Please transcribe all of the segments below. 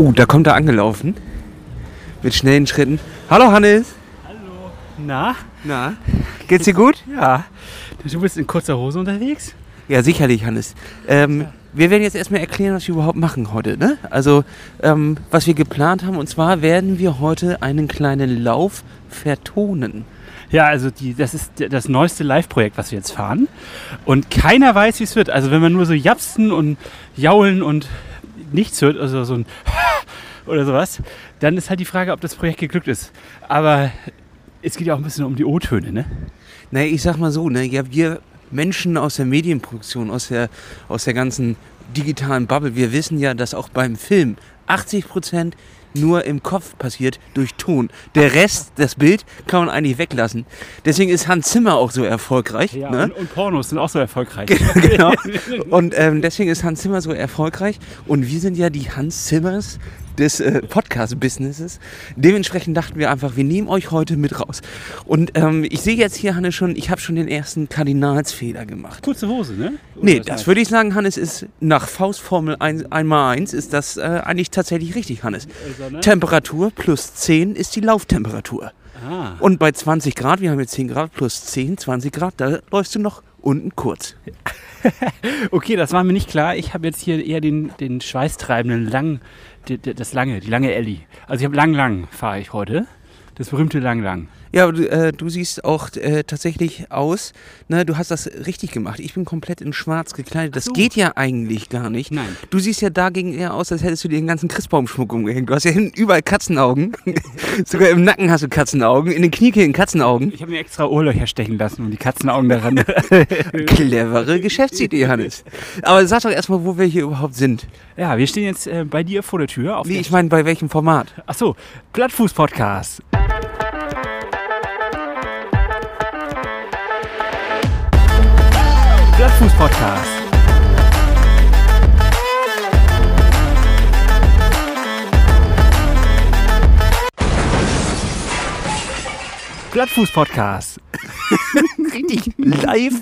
Oh, da kommt er angelaufen. Mit schnellen Schritten. Hallo Hannes. Hallo. Na? Na, geht's dir gut? Ja. Du bist in kurzer Hose unterwegs? Ja, sicherlich, Hannes. Ähm, wir werden jetzt erstmal erklären, was wir überhaupt machen heute. Ne? Also, ähm, was wir geplant haben. Und zwar werden wir heute einen kleinen Lauf vertonen. Ja, also die, das ist das neueste Live-Projekt, was wir jetzt fahren. Und keiner weiß, wie es wird. Also wenn man nur so japsen und jaulen und nichts hört, also so ein oder sowas, dann ist halt die Frage, ob das Projekt geglückt ist. Aber es geht ja auch ein bisschen um die O-Töne, ne? Naja, ich sag mal so, ne, ja, wir Menschen aus der Medienproduktion, aus der, aus der ganzen digitalen Bubble, wir wissen ja, dass auch beim Film 80 Prozent nur im Kopf passiert durch Ton. Der Rest, das Bild, kann man eigentlich weglassen. Deswegen ist Hans Zimmer auch so erfolgreich. Ja, ne? und, und Pornos sind auch so erfolgreich. genau. Und ähm, deswegen ist Hans Zimmer so erfolgreich. Und wir sind ja die Hans Zimmers des äh, Podcast-Businesses. Dementsprechend dachten wir einfach, wir nehmen euch heute mit raus. Und ähm, ich sehe jetzt hier, Hannes, schon, ich habe schon den ersten Kardinalsfehler gemacht. Kurze Hose, ne? Oder Nee, das heißt? würde ich sagen, Hannes, ist nach Faustformel 1 einmal 1 ist das äh, eigentlich tatsächlich richtig, Hannes. Also, ne? Temperatur plus 10 ist die Lauftemperatur. Ah. Und bei 20 Grad, wir haben jetzt 10 Grad plus 10, 20 Grad, da läufst du noch unten kurz. Okay, das war mir nicht klar. Ich habe jetzt hier eher den, den schweißtreibenden lang, die, die, das lange, die lange Elli. Also ich habe lang lang fahre ich heute. Das berühmte lang lang. Ja, aber du, äh, du siehst auch äh, tatsächlich aus, ne, du hast das richtig gemacht. Ich bin komplett in schwarz gekleidet. Das so. geht ja eigentlich gar nicht. Nein. Du siehst ja dagegen eher aus, als hättest du dir den ganzen Christbaumschmuck umgehängt. Du hast ja hinten überall Katzenaugen. Sogar im Nacken hast du Katzenaugen, in den Kniekehlen Katzenaugen. Ich habe mir extra Ohrlöcher stechen lassen und die Katzenaugen daran. Clevere Geschäftsidee, Hannes. Aber sag doch erstmal, wo wir hier überhaupt sind. ja, wir stehen jetzt äh, bei dir vor der Tür. Auf der ich meine, bei welchem Format? Achso, Plattfuß-Podcast. Plattfuß-Podcast. Plattfuß-Podcast. Richtig live,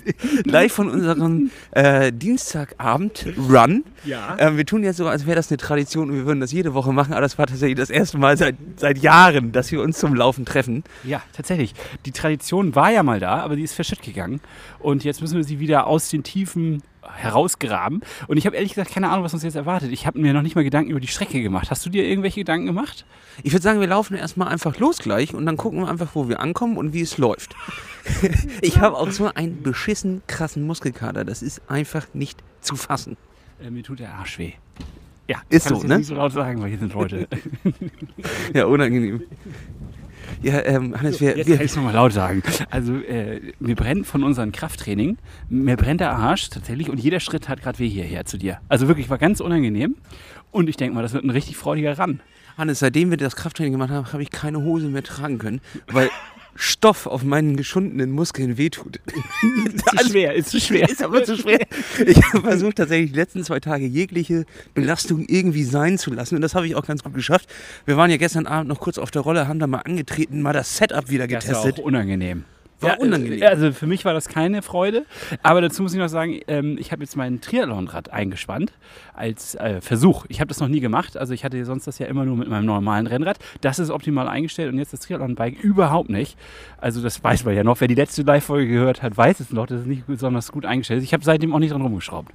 live von unserem äh, Dienstagabend-Run. Ja. Ähm, wir tun jetzt so, als wäre das eine Tradition und wir würden das jede Woche machen, aber das war tatsächlich das erste Mal seit, seit Jahren, dass wir uns zum Laufen treffen. Ja, tatsächlich. Die Tradition war ja mal da, aber die ist verschütt gegangen. Und jetzt müssen wir sie wieder aus den Tiefen herausgraben. Und ich habe ehrlich gesagt keine Ahnung, was uns jetzt erwartet. Ich habe mir noch nicht mal Gedanken über die Strecke gemacht. Hast du dir irgendwelche Gedanken gemacht? Ich würde sagen, wir laufen erstmal einfach los gleich und dann gucken wir einfach, wo wir ankommen und wie es läuft. ich habe auch so einen beschissen krassen Muskelkater, das ist einfach nicht zu fassen. Äh, mir tut der Arsch weh. Ja, Ist kann so, es jetzt ne? nicht so laut sagen, weil hier sind Leute. Ja, unangenehm. Ja, ähm, Hannes, wir, Jetzt wir, kann ich es nochmal laut sagen. Also, äh, mir brennt von unserem Krafttraining, mir brennt der Arsch tatsächlich und jeder Schritt hat gerade weh hierher zu dir. Also wirklich, war ganz unangenehm. Und ich denke mal, das wird ein richtig freudiger Ran. Hannes, seitdem wir das Krafttraining gemacht haben, habe ich keine Hose mehr tragen können, weil Stoff auf meinen geschundenen Muskeln wehtut. Ist zu schwer, ist zu schwer. Ist aber zu schwer. Ich habe versucht, tatsächlich die letzten zwei Tage jegliche Belastung irgendwie sein zu lassen. Und das habe ich auch ganz gut geschafft. Wir waren ja gestern Abend noch kurz auf der Rolle, haben da mal angetreten, mal das Setup wieder Das war getestet. auch unangenehm. War unangenehm. äh, Also für mich war das keine Freude. Aber dazu muss ich noch sagen, ähm, ich habe jetzt mein Triathlonrad eingespannt als äh, Versuch. Ich habe das noch nie gemacht. Also ich hatte sonst das ja immer nur mit meinem normalen Rennrad. Das ist optimal eingestellt und jetzt das Triathlon-Bike überhaupt nicht. Also das weiß man ja noch. Wer die letzte Live-Folge gehört hat, weiß es noch. Das ist nicht besonders gut eingestellt. Ich habe seitdem auch nicht dran rumgeschraubt.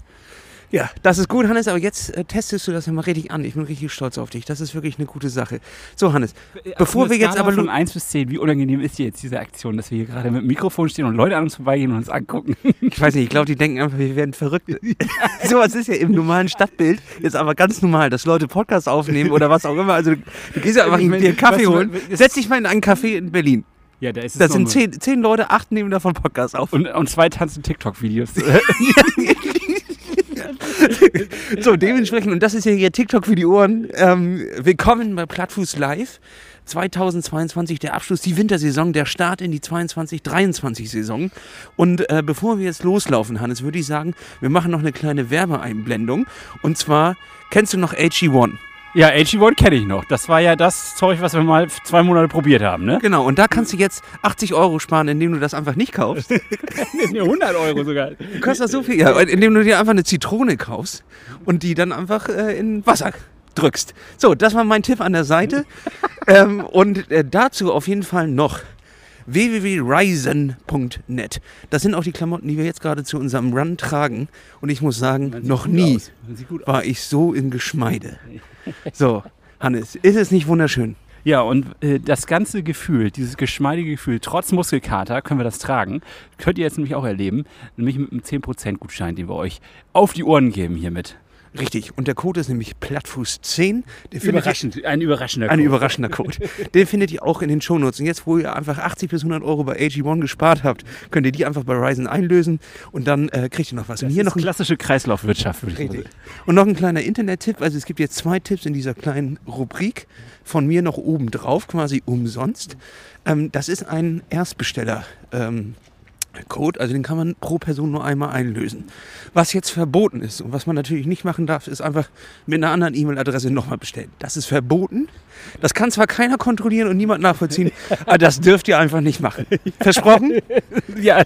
Ja, das ist gut, Hannes, aber jetzt äh, testest du das ja mal richtig an. Ich bin richtig stolz auf dich. Das ist wirklich eine gute Sache. So, Hannes, bevor wir jetzt aber... von lo- 1 bis 10, wie unangenehm ist dir jetzt diese Aktion, dass wir hier gerade mit dem Mikrofon stehen und Leute an uns vorbeigehen und uns angucken? Ich weiß nicht, ich glaube, die denken einfach, wir werden verrückt. Sowas ist ja im normalen Stadtbild jetzt aber ganz normal, dass Leute Podcasts aufnehmen oder was auch immer. Also du, du gehst ja einfach Ich meine, dir einen Kaffee holen. Setz dich mal in einen Café in Berlin. Ja, da ist es Da sind zehn, zehn Leute, acht nehmen davon Podcasts auf. Und, und zwei tanzen TikTok-Videos. So, dementsprechend, und das ist ja hier TikTok für die Ohren. Ähm, willkommen bei Plattfuß Live. 2022 der Abschluss, die Wintersaison, der Start in die 22-23-Saison. Und äh, bevor wir jetzt loslaufen, Hannes, würde ich sagen, wir machen noch eine kleine Werbeeinblendung. Und zwar, kennst du noch AG1? Ja, AG1 kenne ich noch. Das war ja das Zeug, was wir mal zwei Monate probiert haben, ne? Genau, und da kannst du jetzt 80 Euro sparen, indem du das einfach nicht kaufst. Nee, 100 Euro sogar. Kostet das so viel? Ja, indem du dir einfach eine Zitrone kaufst und die dann einfach äh, in Wasser drückst. So, das war mein Tipp an der Seite. ähm, und äh, dazu auf jeden Fall noch www.ryzen.net. Das sind auch die Klamotten, die wir jetzt gerade zu unserem Run tragen. Und ich muss sagen, noch nie war ich so im Geschmeide. So, Hannes, ist es nicht wunderschön? Ja, und äh, das ganze Gefühl, dieses geschmeidige Gefühl, trotz Muskelkater können wir das tragen. Könnt ihr jetzt nämlich auch erleben, nämlich mit einem 10% Gutschein, den wir euch auf die Ohren geben hiermit. Richtig. Und der Code ist nämlich Plattfuß10. Den findet ihr- Überraschend, ein überraschender Ein Code. überraschender Code. Den findet ihr auch in den Shownotes. Und jetzt, wo ihr einfach 80 bis 100 Euro bei AG1 gespart habt, könnt ihr die einfach bei Ryzen einlösen und dann äh, kriegt ihr noch was. Und Das hier ist noch ein, klassische Kreislaufwirtschaft, würde ich mal richtig. sagen. und noch ein kleiner Internet-Tipp. Also es gibt jetzt zwei Tipps in dieser kleinen Rubrik von mir noch oben drauf, quasi umsonst. Ähm, das ist ein Erstbesteller. Ähm, Code, also den kann man pro Person nur einmal einlösen. Was jetzt verboten ist und was man natürlich nicht machen darf, ist einfach mit einer anderen E-Mail-Adresse nochmal bestellen. Das ist verboten. Das kann zwar keiner kontrollieren und niemand nachvollziehen, aber das dürft ihr einfach nicht machen. Versprochen? Ja,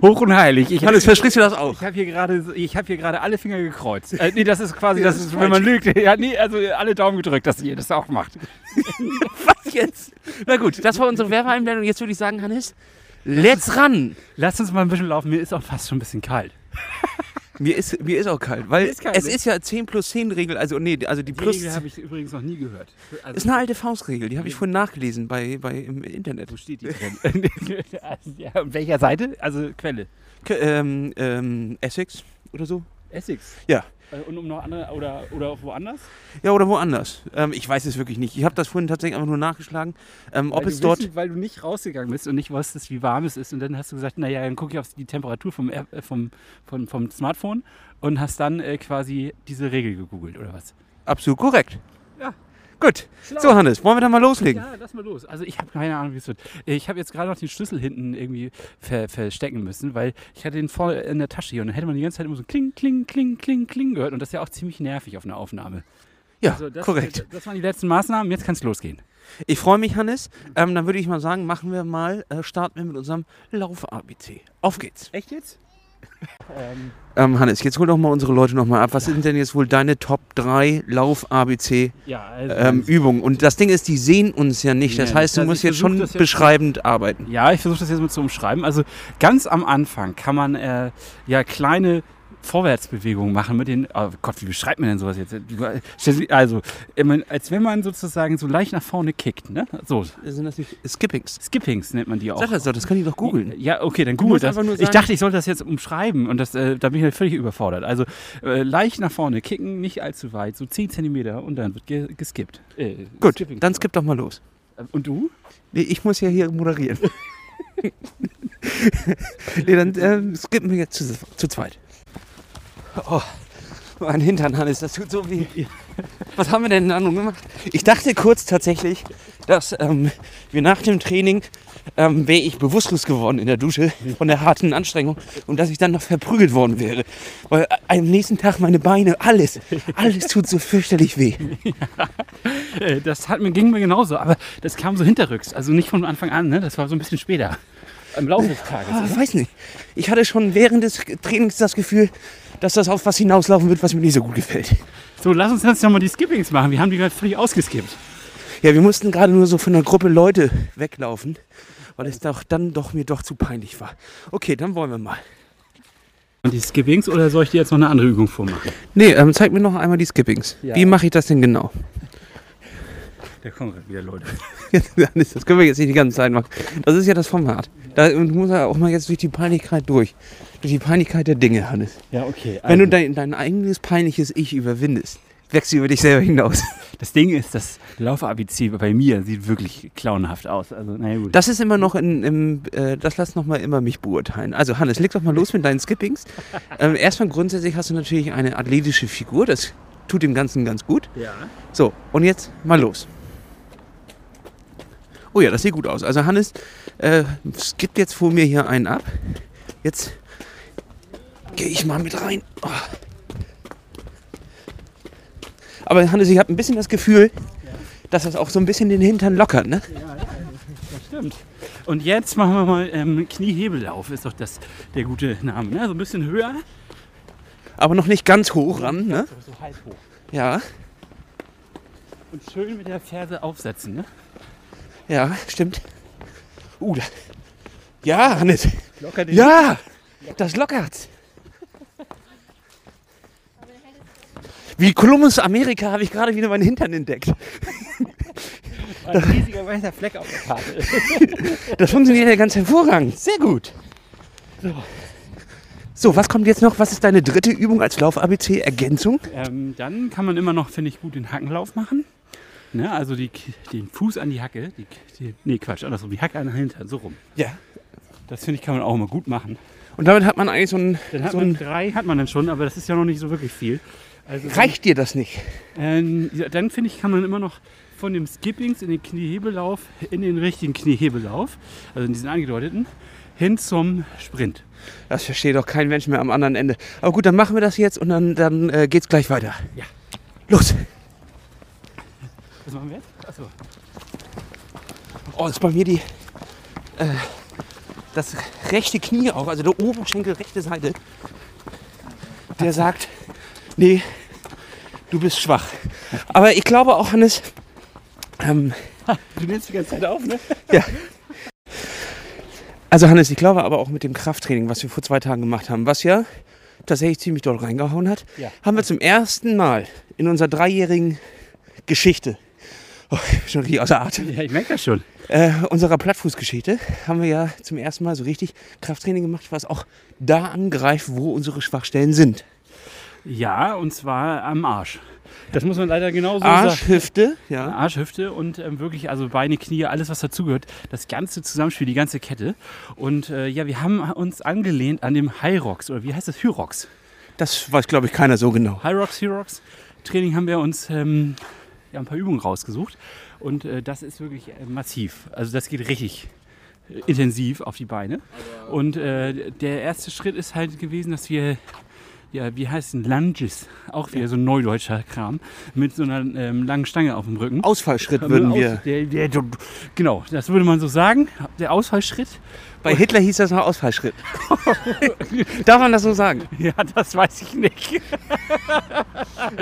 hoch und heilig. Ich, Hannes, versprichst du das auch? ich habe hier gerade gerade alle Finger gekreuzt. Äh, nee, das ist quasi, das das ist, ist wenn man lügt. Ja, nee, also alle Daumen gedrückt, dass ihr das auch macht. Was jetzt? Na gut, das war unsere Werbeeinblendung. Jetzt würde ich sagen, Hannes, let's ran. Lass uns mal ein bisschen laufen. Mir ist auch fast schon ein bisschen kalt. Mir ist, mir ist auch kalt, weil Ist kalt, es ne? ist ja 10 plus 10 Regel, also nee, also die Die plus Regel habe ich übrigens noch nie gehört. Also, ist eine alte Faustregel, die habe ich vorhin nachgelesen bei, bei im Internet. wo steht die drin? also, ja, auf welcher Seite? Also Quelle. K ähm, ähm, Essex oder so? Essex. Ja. Äh, Und um noch andere oder, oder woanders? Ja, oder woanders. Ähm, ich weiß es wirklich nicht. Ich habe das vorhin tatsächlich einfach nur nachgeschlagen, ähm, ob weil es dort. Weil du nicht rausgegangen bist und nicht wusstest, wie warm es ist. Und dann hast du gesagt, naja, dann gucke ich auf die Temperatur vom, äh, vom, vom, vom Smartphone und hast dann äh, quasi diese Regel gegoogelt oder was? Absolut korrekt. Gut. So, Hannes, wollen wir dann mal loslegen? Ja, lass mal los. Also ich habe keine Ahnung, wie es wird. Ich habe jetzt gerade noch den Schlüssel hinten irgendwie ver verstecken müssen, weil ich hatte den voll in der Tasche hier und dann hätte man die ganze Zeit immer so kling, kling, kling, kling, kling gehört und das ist ja auch ziemlich nervig auf einer Aufnahme. Ja, Also das, korrekt. Das waren die letzten Maßnahmen, jetzt kann es losgehen. Ich freue mich, Hannes. Ähm, dann würde ich mal sagen, machen wir mal, äh, starten wir mit unserem Lauf-ABC. Auf geht's. Echt jetzt? Ähm, Hannes, jetzt hol doch mal unsere Leute nochmal ab. Was sind denn jetzt wohl deine Top 3 Lauf-ABC? ja, also Ähm, Übungen. Und das Ding ist, die sehen uns ja nicht. Das Nee, heißt, du also musst jetzt schon jetzt- beschreibend arbeiten. Ja, ich versuche das jetzt mal zu umschreiben. Also ganz am Anfang kann man äh, ja kleine Vorwärtsbewegungen machen mit den. Oh Gott, wie beschreibt man denn sowas jetzt? Also, als wenn man sozusagen so leicht nach vorne kickt, ne? So, Sind das nicht Skippings? Skippings nennt man die auch. Sag das doch, das kann ich doch googeln. Ja, okay, dann google das. Ich dachte, ich sollte das jetzt umschreiben und das, äh, da bin ich halt völlig überfordert. Also äh, leicht nach vorne kicken, nicht allzu weit, so 10 Zentimeter und dann wird ge geskippt. Äh, Gut, Skipping. dann skip doch mal los. Und du? Nee, ich muss ja hier moderieren. nee, dann ähm, skippen wir jetzt zu, zu zweit. Oh, mein Hintern, Hannes, das tut so weh. Was haben wir denn da nun gemacht? Ich dachte kurz tatsächlich, dass ähm, wir nach dem Training ähm, wäre ich bewusstlos geworden in der Dusche von der harten Anstrengung und dass ich dann noch verprügelt worden wäre. Weil äh, am nächsten Tag meine Beine, alles, alles tut so fürchterlich weh. Äh, Das hat mir, ging mir genauso, aber das kam so hinterrücks. Also nicht von Anfang an, ne? das war so ein bisschen später. Im Laufe des Tages. Ah, ich weiß nicht. Ich hatte schon während des Trainings das Gefühl, dass das auf was hinauslaufen wird, was mir nicht so gut gefällt. So, lass uns jetzt nochmal die Skippings machen. Wir haben die gerade völlig ausgeskippt. Ja, wir mussten gerade nur so von einer Gruppe Leute weglaufen, weil es doch dann doch mir doch zu peinlich war. Okay, dann wollen wir mal. Und die Skippings oder soll ich dir jetzt noch eine andere Übung vormachen? Nee, ähm, zeig mir noch einmal die Skippings. Ja. Wie mache ich das denn genau? Da kommen gerade wieder Leute. das können wir jetzt nicht die ganze Zeit machen. Das ist ja das Format. Da muss er auch mal jetzt durch die Peinlichkeit durch. Durch die Peinlichkeit der Dinge, Hannes. Ja, okay. Wenn du dein, dein eigenes peinliches Ich überwindest, wächst du über dich selber hinaus. das Ding ist, das Lauf-ABC bei mir sieht wirklich clownhaft aus. Also, naja, gut. Das ist immer noch in, im, äh, das lass noch mal immer mich beurteilen. Also Hannes, leg doch mal los mit deinen Skippings. Ähm, erstmal grundsätzlich hast du natürlich eine athletische Figur, das tut dem Ganzen ganz gut. ja. So, und jetzt mal los. Oh ja, das sieht gut aus. Also Hannes äh, skippt jetzt vor mir hier einen ab. Jetzt gehe ich mal mit rein. Oh. Aber Hannes, ich habe ein bisschen das Gefühl, dass das auch so ein bisschen den Hintern lockert, ne? Das stimmt. Und jetzt machen wir mal ähm, Kniehebellauf, ist doch das der gute Name. Ne? So ein bisschen höher. Aber noch nicht ganz hoch ran, ne? So, so halb hoch. Ja. Und schön mit der Ferse aufsetzen, ne? Ja, stimmt. Uh, da. Ja, Hannes. Locker den Ja, das lockert's. Wie Kolumbus Amerika habe ich gerade wieder meinen Hintern entdeckt. Ein riesiger weißer Fleck auf der Karte. Das funktioniert ja ganz hervorragend. Sehr gut. So, was kommt jetzt noch? Was ist deine dritte Übung als Lauf-ABC-Ergänzung? ähm, dann kann man immer noch, finde ich, gut den Hackenlauf machen. Ne? Also die, den Fuß an die Hacke. Die, die, nee, Quatsch, andersrum. Die Hacke an den Hintern, so rum. Ja. Das finde ich, kann man auch immer gut machen. Und damit hat man eigentlich so ein. Dann hat so man ein drei, hat man dann schon, aber das ist ja noch nicht so wirklich viel. Also reicht dir das nicht? Ähm, ja, dann finde ich, kann man immer noch von dem Skippings in den Kniehebellauf in den richtigen Kniehebellauf, also in diesen angedeuteten, hin zum Sprint. Das versteht doch kein Mensch mehr am anderen Ende. Aber gut, dann machen wir das jetzt und dann, dann äh, geht's gleich weiter. Ja. Los! Was machen wir jetzt? Achso. Oh, ist bei mir die. Äh, das rechte Knie auch, also der Oberschenkel, rechte Seite. Der sagt, nee, du bist schwach. Aber ich glaube auch, Hannes, ähm, Du nimmst die ganze Zeit auf, ne? ja. Also Hannes, ich glaube aber auch mit dem Krafttraining, was wir vor zwei Tagen gemacht haben, was ja tatsächlich ziemlich doll reingehauen hat, Ja. haben wir zum ersten Mal in unserer dreijährigen Geschichte, oh, schon richtig außer Atem, Ja, ich merke das schon. äh, unserer Plattfußgeschichte haben wir ja zum ersten Mal so richtig Krafttraining gemacht, was auch da angreift, wo unsere Schwachstellen sind. Ja, und zwar am Arsch. Das muss man leider genauso Arsch, sagen. Hüfte, ja. Arsch, Hüfte und ähm, wirklich, also Beine, Knie, alles was dazugehört. Das ganze Zusammenspiel, die ganze Kette. Und äh, ja, wir haben uns angelehnt an dem Hyrox, oder wie heißt das? Hyrox. Das weiß, glaube ich, keiner so genau. Hyrox, Hyrox Training haben wir uns ähm, ja, ein paar Übungen rausgesucht. Und äh, das ist wirklich äh, massiv. Also das geht richtig äh, intensiv auf die Beine. Und äh, der erste Schritt ist halt gewesen, dass wir, ja, wie heißt es, Lunges, auch wieder so ein neudeutscher Kram, mit so einer ähm, langen Stange auf dem Rücken. Ausfallschritt würden aus- wir. Der, der, genau, das würde man so sagen. Der Ausfallschritt. Bei Hitler hieß das noch Ausfallschritt. Darf man das so sagen? Ja, das weiß ich nicht.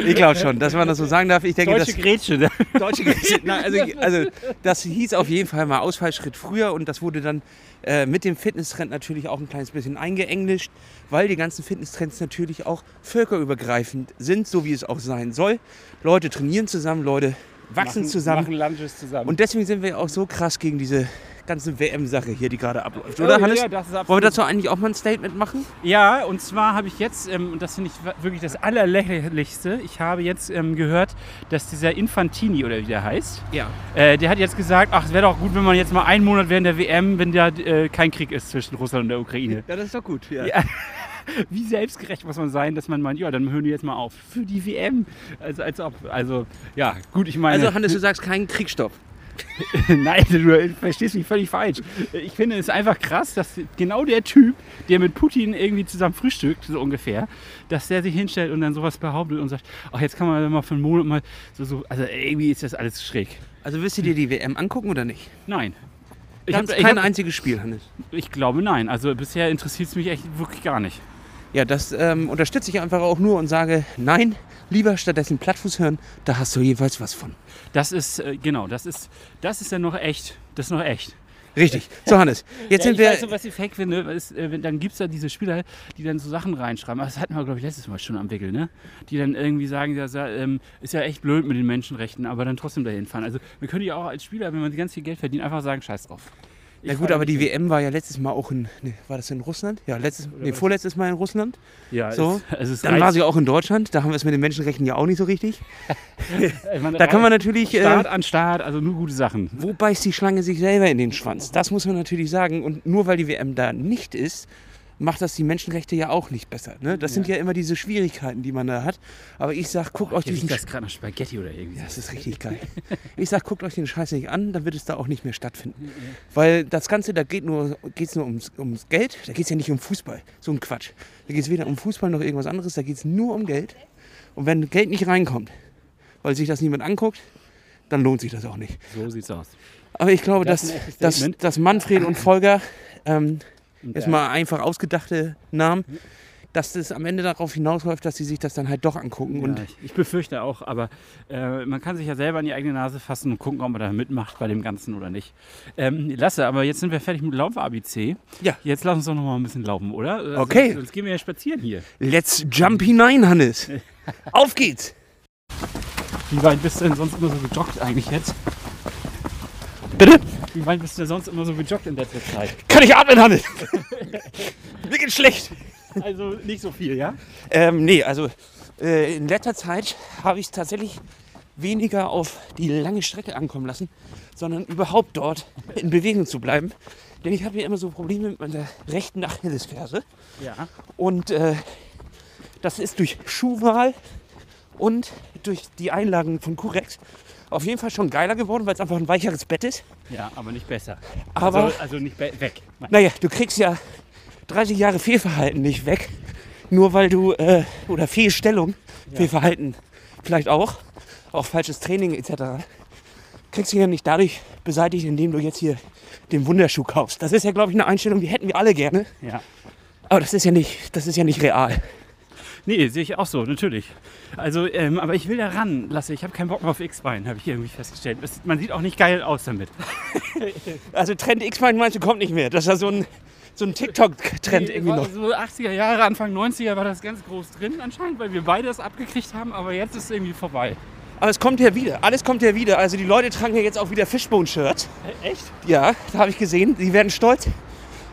Ich glaube schon, dass man das so sagen darf. Ich denke, Deutsche das Grätsche. ne? deutsche Grenze- Nein, also, also das hieß auf jeden Fall mal Ausfallschritt früher und das wurde dann äh, mit dem Fitnesstrend natürlich auch ein kleines bisschen eingeenglischt, weil die ganzen Fitnesstrends natürlich auch völkerübergreifend sind, so wie es auch sein soll. Leute trainieren zusammen, Leute wachsen Machen- zusammen. Machen Lunges zusammen. Und deswegen sind wir auch so krass gegen diese ganze WM-Sache hier, die gerade abläuft. Oder, ja, Hannes? ja, das ist Wollen wir dazu eigentlich auch mal ein Statement machen? Ja, und zwar habe ich jetzt, ähm, und das finde ich wirklich das Allerlächerlichste, ich habe jetzt ähm, gehört, dass dieser Infantini oder wie der heißt, Ja. äh, der hat jetzt gesagt, ach, es wäre doch gut, wenn man jetzt mal einen Monat während der WM, wenn da äh, kein Krieg ist zwischen Russland und der Ukraine. Ja, das ist doch gut. Ja. Ja. Wie selbstgerecht muss man sein, dass man meint, ja, dann hören wir jetzt mal auf. Für die WM. Also, als ob. Also, ja, gut, ich meine. Also Hannes, du sagst keinen Kriegsstopp. Nein, du verstehst mich völlig falsch. Ich finde es einfach krass, dass genau der Typ, der mit Putin irgendwie zusammen frühstückt, so ungefähr, dass der sich hinstellt und dann sowas behauptet und sagt, ach, jetzt kann man mal für einen Monat mal so, so also irgendwie ist das alles schräg. Also wirst du dir die WM angucken oder nicht? Nein. Ich, Ganz hab, ich, kein hab, einziges Spiel, Hannes. ich glaube nein. Also bisher interessiert es mich echt wirklich gar nicht. Ja, das ähm, unterstütze ich einfach auch nur und sage, nein, lieber stattdessen Plattfuß hören, da hast du jeweils was von. Das ist, äh, genau, das ist, das ist dann noch echt. Das ist noch echt. Richtig. So, Hannes, jetzt ja, sind wir. weiß so, was ich fake finde, ist, äh, dann gibt es da diese Spieler, die dann so Sachen reinschreiben. Das hatten wir, glaube ich, letztes Mal schon am Wickel, ne? Die dann irgendwie sagen, das ähm, ist ja echt blöd mit den Menschenrechten, aber dann trotzdem dahin fahren. Also wir können ja auch als Spieler, wenn man ganz viel Geld verdient, einfach sagen, scheiß drauf. Na gut, aber die WM war ja letztes Mal auch in. Nee, war das in Russland? Ja, letztes, nee, vorletztes Mal in Russland. Ja, so. es, es Dann war sie auch in Deutschland. Da haben wir es mit den Menschenrechten ja auch nicht so richtig. ich meine, Da kann man natürlich. Start Äh, an Start, also nur gute Sachen. wo beißt die Schlange sich selber in den Schwanz? Das muss man natürlich sagen. Und nur weil die WM da nicht ist, macht das die Menschenrechte ja auch nicht besser. Ne? Das sind ja immer diese Schwierigkeiten, die man da hat. Aber ich sag, guckt euch Hier diesen das gerade nach Spaghetti oder irgendwie. Ja, das ist richtig geil. Ich sag, guckt euch den Scheiß nicht an, dann wird es da auch nicht mehr stattfinden. Weil das Ganze, da geht nur, geht's nur ums, ums Geld, da geht es ja nicht um Fußball. So ein Quatsch. Da geht es weder um Fußball noch irgendwas anderes, da geht es nur um Geld. Und wenn Geld nicht reinkommt, weil sich das niemand anguckt, dann lohnt sich das auch nicht. So sieht's aus. Aber ich glaube, Das dass, dass, dass Manfred und Volker, ähm, jetzt der- mal einfach ausgedachte Namen, dass es am Ende darauf hinausläuft, dass sie sich das dann halt doch angucken. und ja, ich, ich befürchte auch, aber äh, man kann sich ja selber an die eigene Nase fassen und gucken, ob man da mitmacht bei dem Ganzen oder nicht. Ähm, Lasse, aber jetzt sind wir fertig mit Lauf-ABC. Ja. Jetzt lass uns doch noch mal ein bisschen laufen, oder? Äh, Okay. Sonst, sonst gehen wir ja spazieren hier. let's jump hinein, Hannes. Auf geht's. Wie weit bist du denn sonst immer so gejoggt eigentlich jetzt? Bitte? Wie weit bist du denn sonst immer so gejoggt in letzter Zeit? Kann ich atmen, Hannes? Mir geht's schlecht. Also nicht so viel, ja? Ähm, nee, also äh, in letzter Zeit habe ich es tatsächlich weniger auf die lange Strecke ankommen lassen, sondern überhaupt dort in Bewegung zu bleiben. Denn ich habe ja immer so Probleme mit meiner rechten Achillesferse. Ja. Und äh, das ist durch Schuhwahl und durch die Einlagen von Curex auf jeden Fall schon geiler geworden, weil es einfach ein weicheres Bett ist. Ja, aber nicht besser. Aber- also, also nicht weg. Naja, du kriegst ja 30 Jahre Fehlverhalten nicht weg, nur weil du, äh, oder Fehlstellung, Fehlverhalten vielleicht auch, auch falsches Training etc. Kriegst du ja nicht dadurch beseitigt, indem du jetzt hier den Wunderschuh kaufst. Das ist ja, glaube ich, eine Einstellung, die hätten wir alle gerne. Ja. Aber das ist ja nicht, das ist ja nicht real. Nee, sehe ich auch so, natürlich. Also, ähm, aber ich will da ran, Lasse. Ich habe keinen Bock mehr auf X-Bein, habe ich irgendwie festgestellt. Es, man sieht auch nicht geil aus damit. Also Trend X-Bein meinst du, kommt nicht mehr. Das ist ja so ein, so ein TikTok-Trend irgendwie war noch. So 80er Jahre, Anfang 90er war das ganz groß drin anscheinend, weil wir beide das abgekriegt haben, aber jetzt ist es irgendwie vorbei. Aber es kommt ja wieder. Alles kommt ja wieder. Also die Leute tragen ja jetzt auch wieder Fishbone-Shirts. Echt? Ja, da habe ich gesehen. Die werden stolz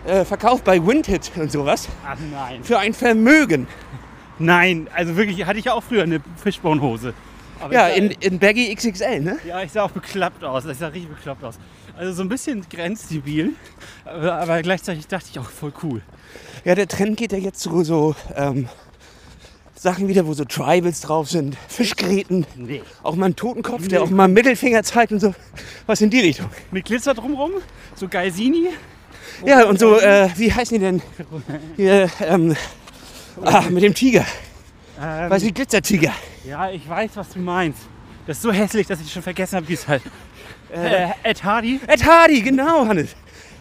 äh, verkauft bei Windhit und sowas. Ach nein. Für ein Vermögen. Nein, also wirklich, hatte ich auch früher eine Fishbone-Hose. Ja, in, in Baggy XXL, ne? ja, ich sah auch bekloppt aus. Ich sah richtig bekloppt aus. Also so ein bisschen grenzdebil, aber, aber gleichzeitig dachte ich auch voll cool. Ja, der Trend geht ja jetzt zu so ähm, Sachen wieder, wo so Tribals drauf sind. Fischgräten. Nee. Auch mal ein Totenkopf, der auch mal einen Mittelfinger zeigt und so. Was in die Richtung. Mit Glitzer drumrum, so Geisini. Ja, und so, äh, wie heißen die denn? Hier, ähm, ah, mit dem Tiger. Ähm, Weißt du, wie Glitzertiger. Ja, ich weiß, was du meinst. Das ist so hässlich, dass ich schon vergessen habe, wie es heißt. Äh, Ed Hardy. Ed Hardy, genau, Hannes.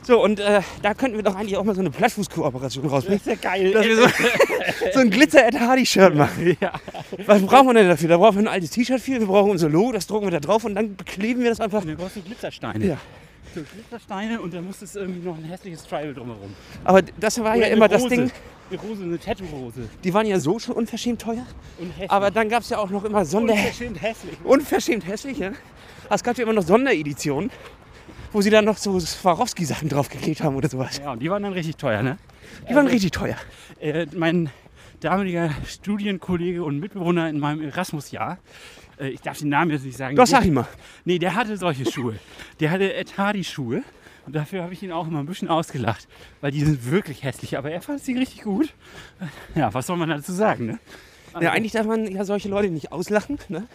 So, und äh, da könnten wir doch eigentlich auch mal so eine Plattfuß-Kooperation rausbringen. ist ja geil. Dass wir so, so ein Glitzer-Ed Hardy-Shirt machen. ja. Was brauchen wir denn dafür? Da brauchen wir ein altes T-Shirt für, wir brauchen unser Logo, das drucken wir da drauf und dann bekleben wir das einfach. Brauchst so Glitzersteine. Ja. So Glitzersteine und dann muss es irgendwie noch ein hässliches Tribal drumherum. Aber das war ja Oder eine immer das. Ding, Eine Rose, eine Tattoo-Rose. die waren ja so schon unverschämt teuer. Und hässlich. Aber dann gab es ja auch noch immer Sonder... unverschämt hässlich. Unverschämt hässlich, ja. Aber Es gab ja immer noch Sondereditionen, wo sie dann noch so Swarovski-Sachen draufgeklebt haben oder sowas. Ja, und die waren dann richtig teuer, ne? Die waren richtig teuer. Äh, mein damaliger Studienkollege und Mitbewohner in meinem Erasmus-Jahr, äh, ich darf den Namen jetzt nicht sagen. Doch, sag ich mal. Nee, der hatte solche Schuhe. Der hatte Ed Hardy Schuhe. Und dafür habe ich ihn auch immer ein bisschen ausgelacht, weil die sind wirklich hässlich. Aber er fand sie richtig gut. Ja, was soll man dazu sagen, ne? Ja, eigentlich darf man ja solche Leute nicht auslachen, ne?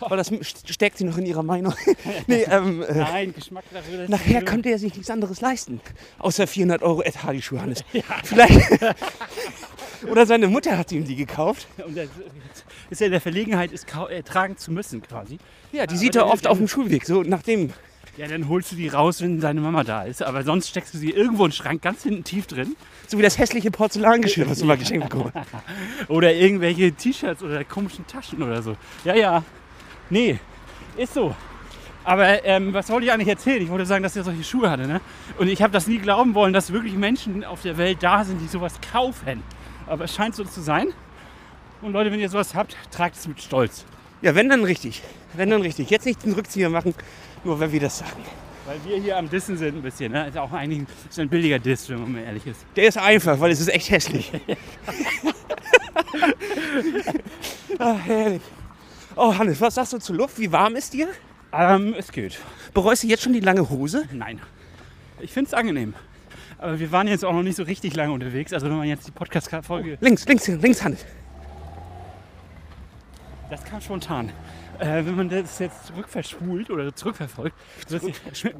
weil das steckt sie noch in ihrer Meinung. nee, ähm, äh, Nein, Geschmack darüber. nachher konnte er sich nichts anderes leisten, außer 400 Euro Ed Hardy Schuhe, Hannes. Vielleicht. Oder seine Mutter hat ihm die gekauft. Und er ist er in der Verlegenheit, es äh, tragen zu müssen quasi. Ja, die Aber sieht er oft auf dem Schulweg, so nachdem. Ja, dann holst du die raus, wenn seine Mama da ist. Aber sonst steckst du sie irgendwo in den Schrank ganz hinten tief drin. So wie das hässliche Porzellangeschirr, was du mal geschenkt bekommen hast. Oder irgendwelche T-Shirts oder komischen Taschen oder so. Ja, ja. Nee, ist so. Aber ähm, was wollte ich eigentlich erzählen? Ich wollte sagen, dass er solche Schuhe hatte. Ne? Und ich habe das nie glauben wollen, dass wirklich Menschen auf der Welt da sind, die sowas kaufen. Aber es scheint so zu sein. Und Leute, wenn ihr sowas habt, tragt es mit Stolz. Ja, wenn dann richtig. Wenn dann richtig. Jetzt nicht den Rückzieher machen, nur wenn wir das sagen. Weil wir hier am Dissen sind ein bisschen. Ne? Ist auch eigentlich ist ein billiger Diss, wenn man ehrlich ist. Der ist einfach, weil es ist echt hässlich. ah, herrlich. Oh, Hannes, was sagst du zur Luft? Wie warm ist dir? Ähm, es geht. Bereust du jetzt schon die lange Hose? Nein. Ich finde es angenehm. Aber wir waren jetzt auch noch nicht so richtig lange unterwegs. Also wenn man jetzt die Podcast-Folge... Links, links, links, Hannes. Das kam spontan. Äh, wenn man das jetzt zurückverspult oder zurückverfolgt, wirst du,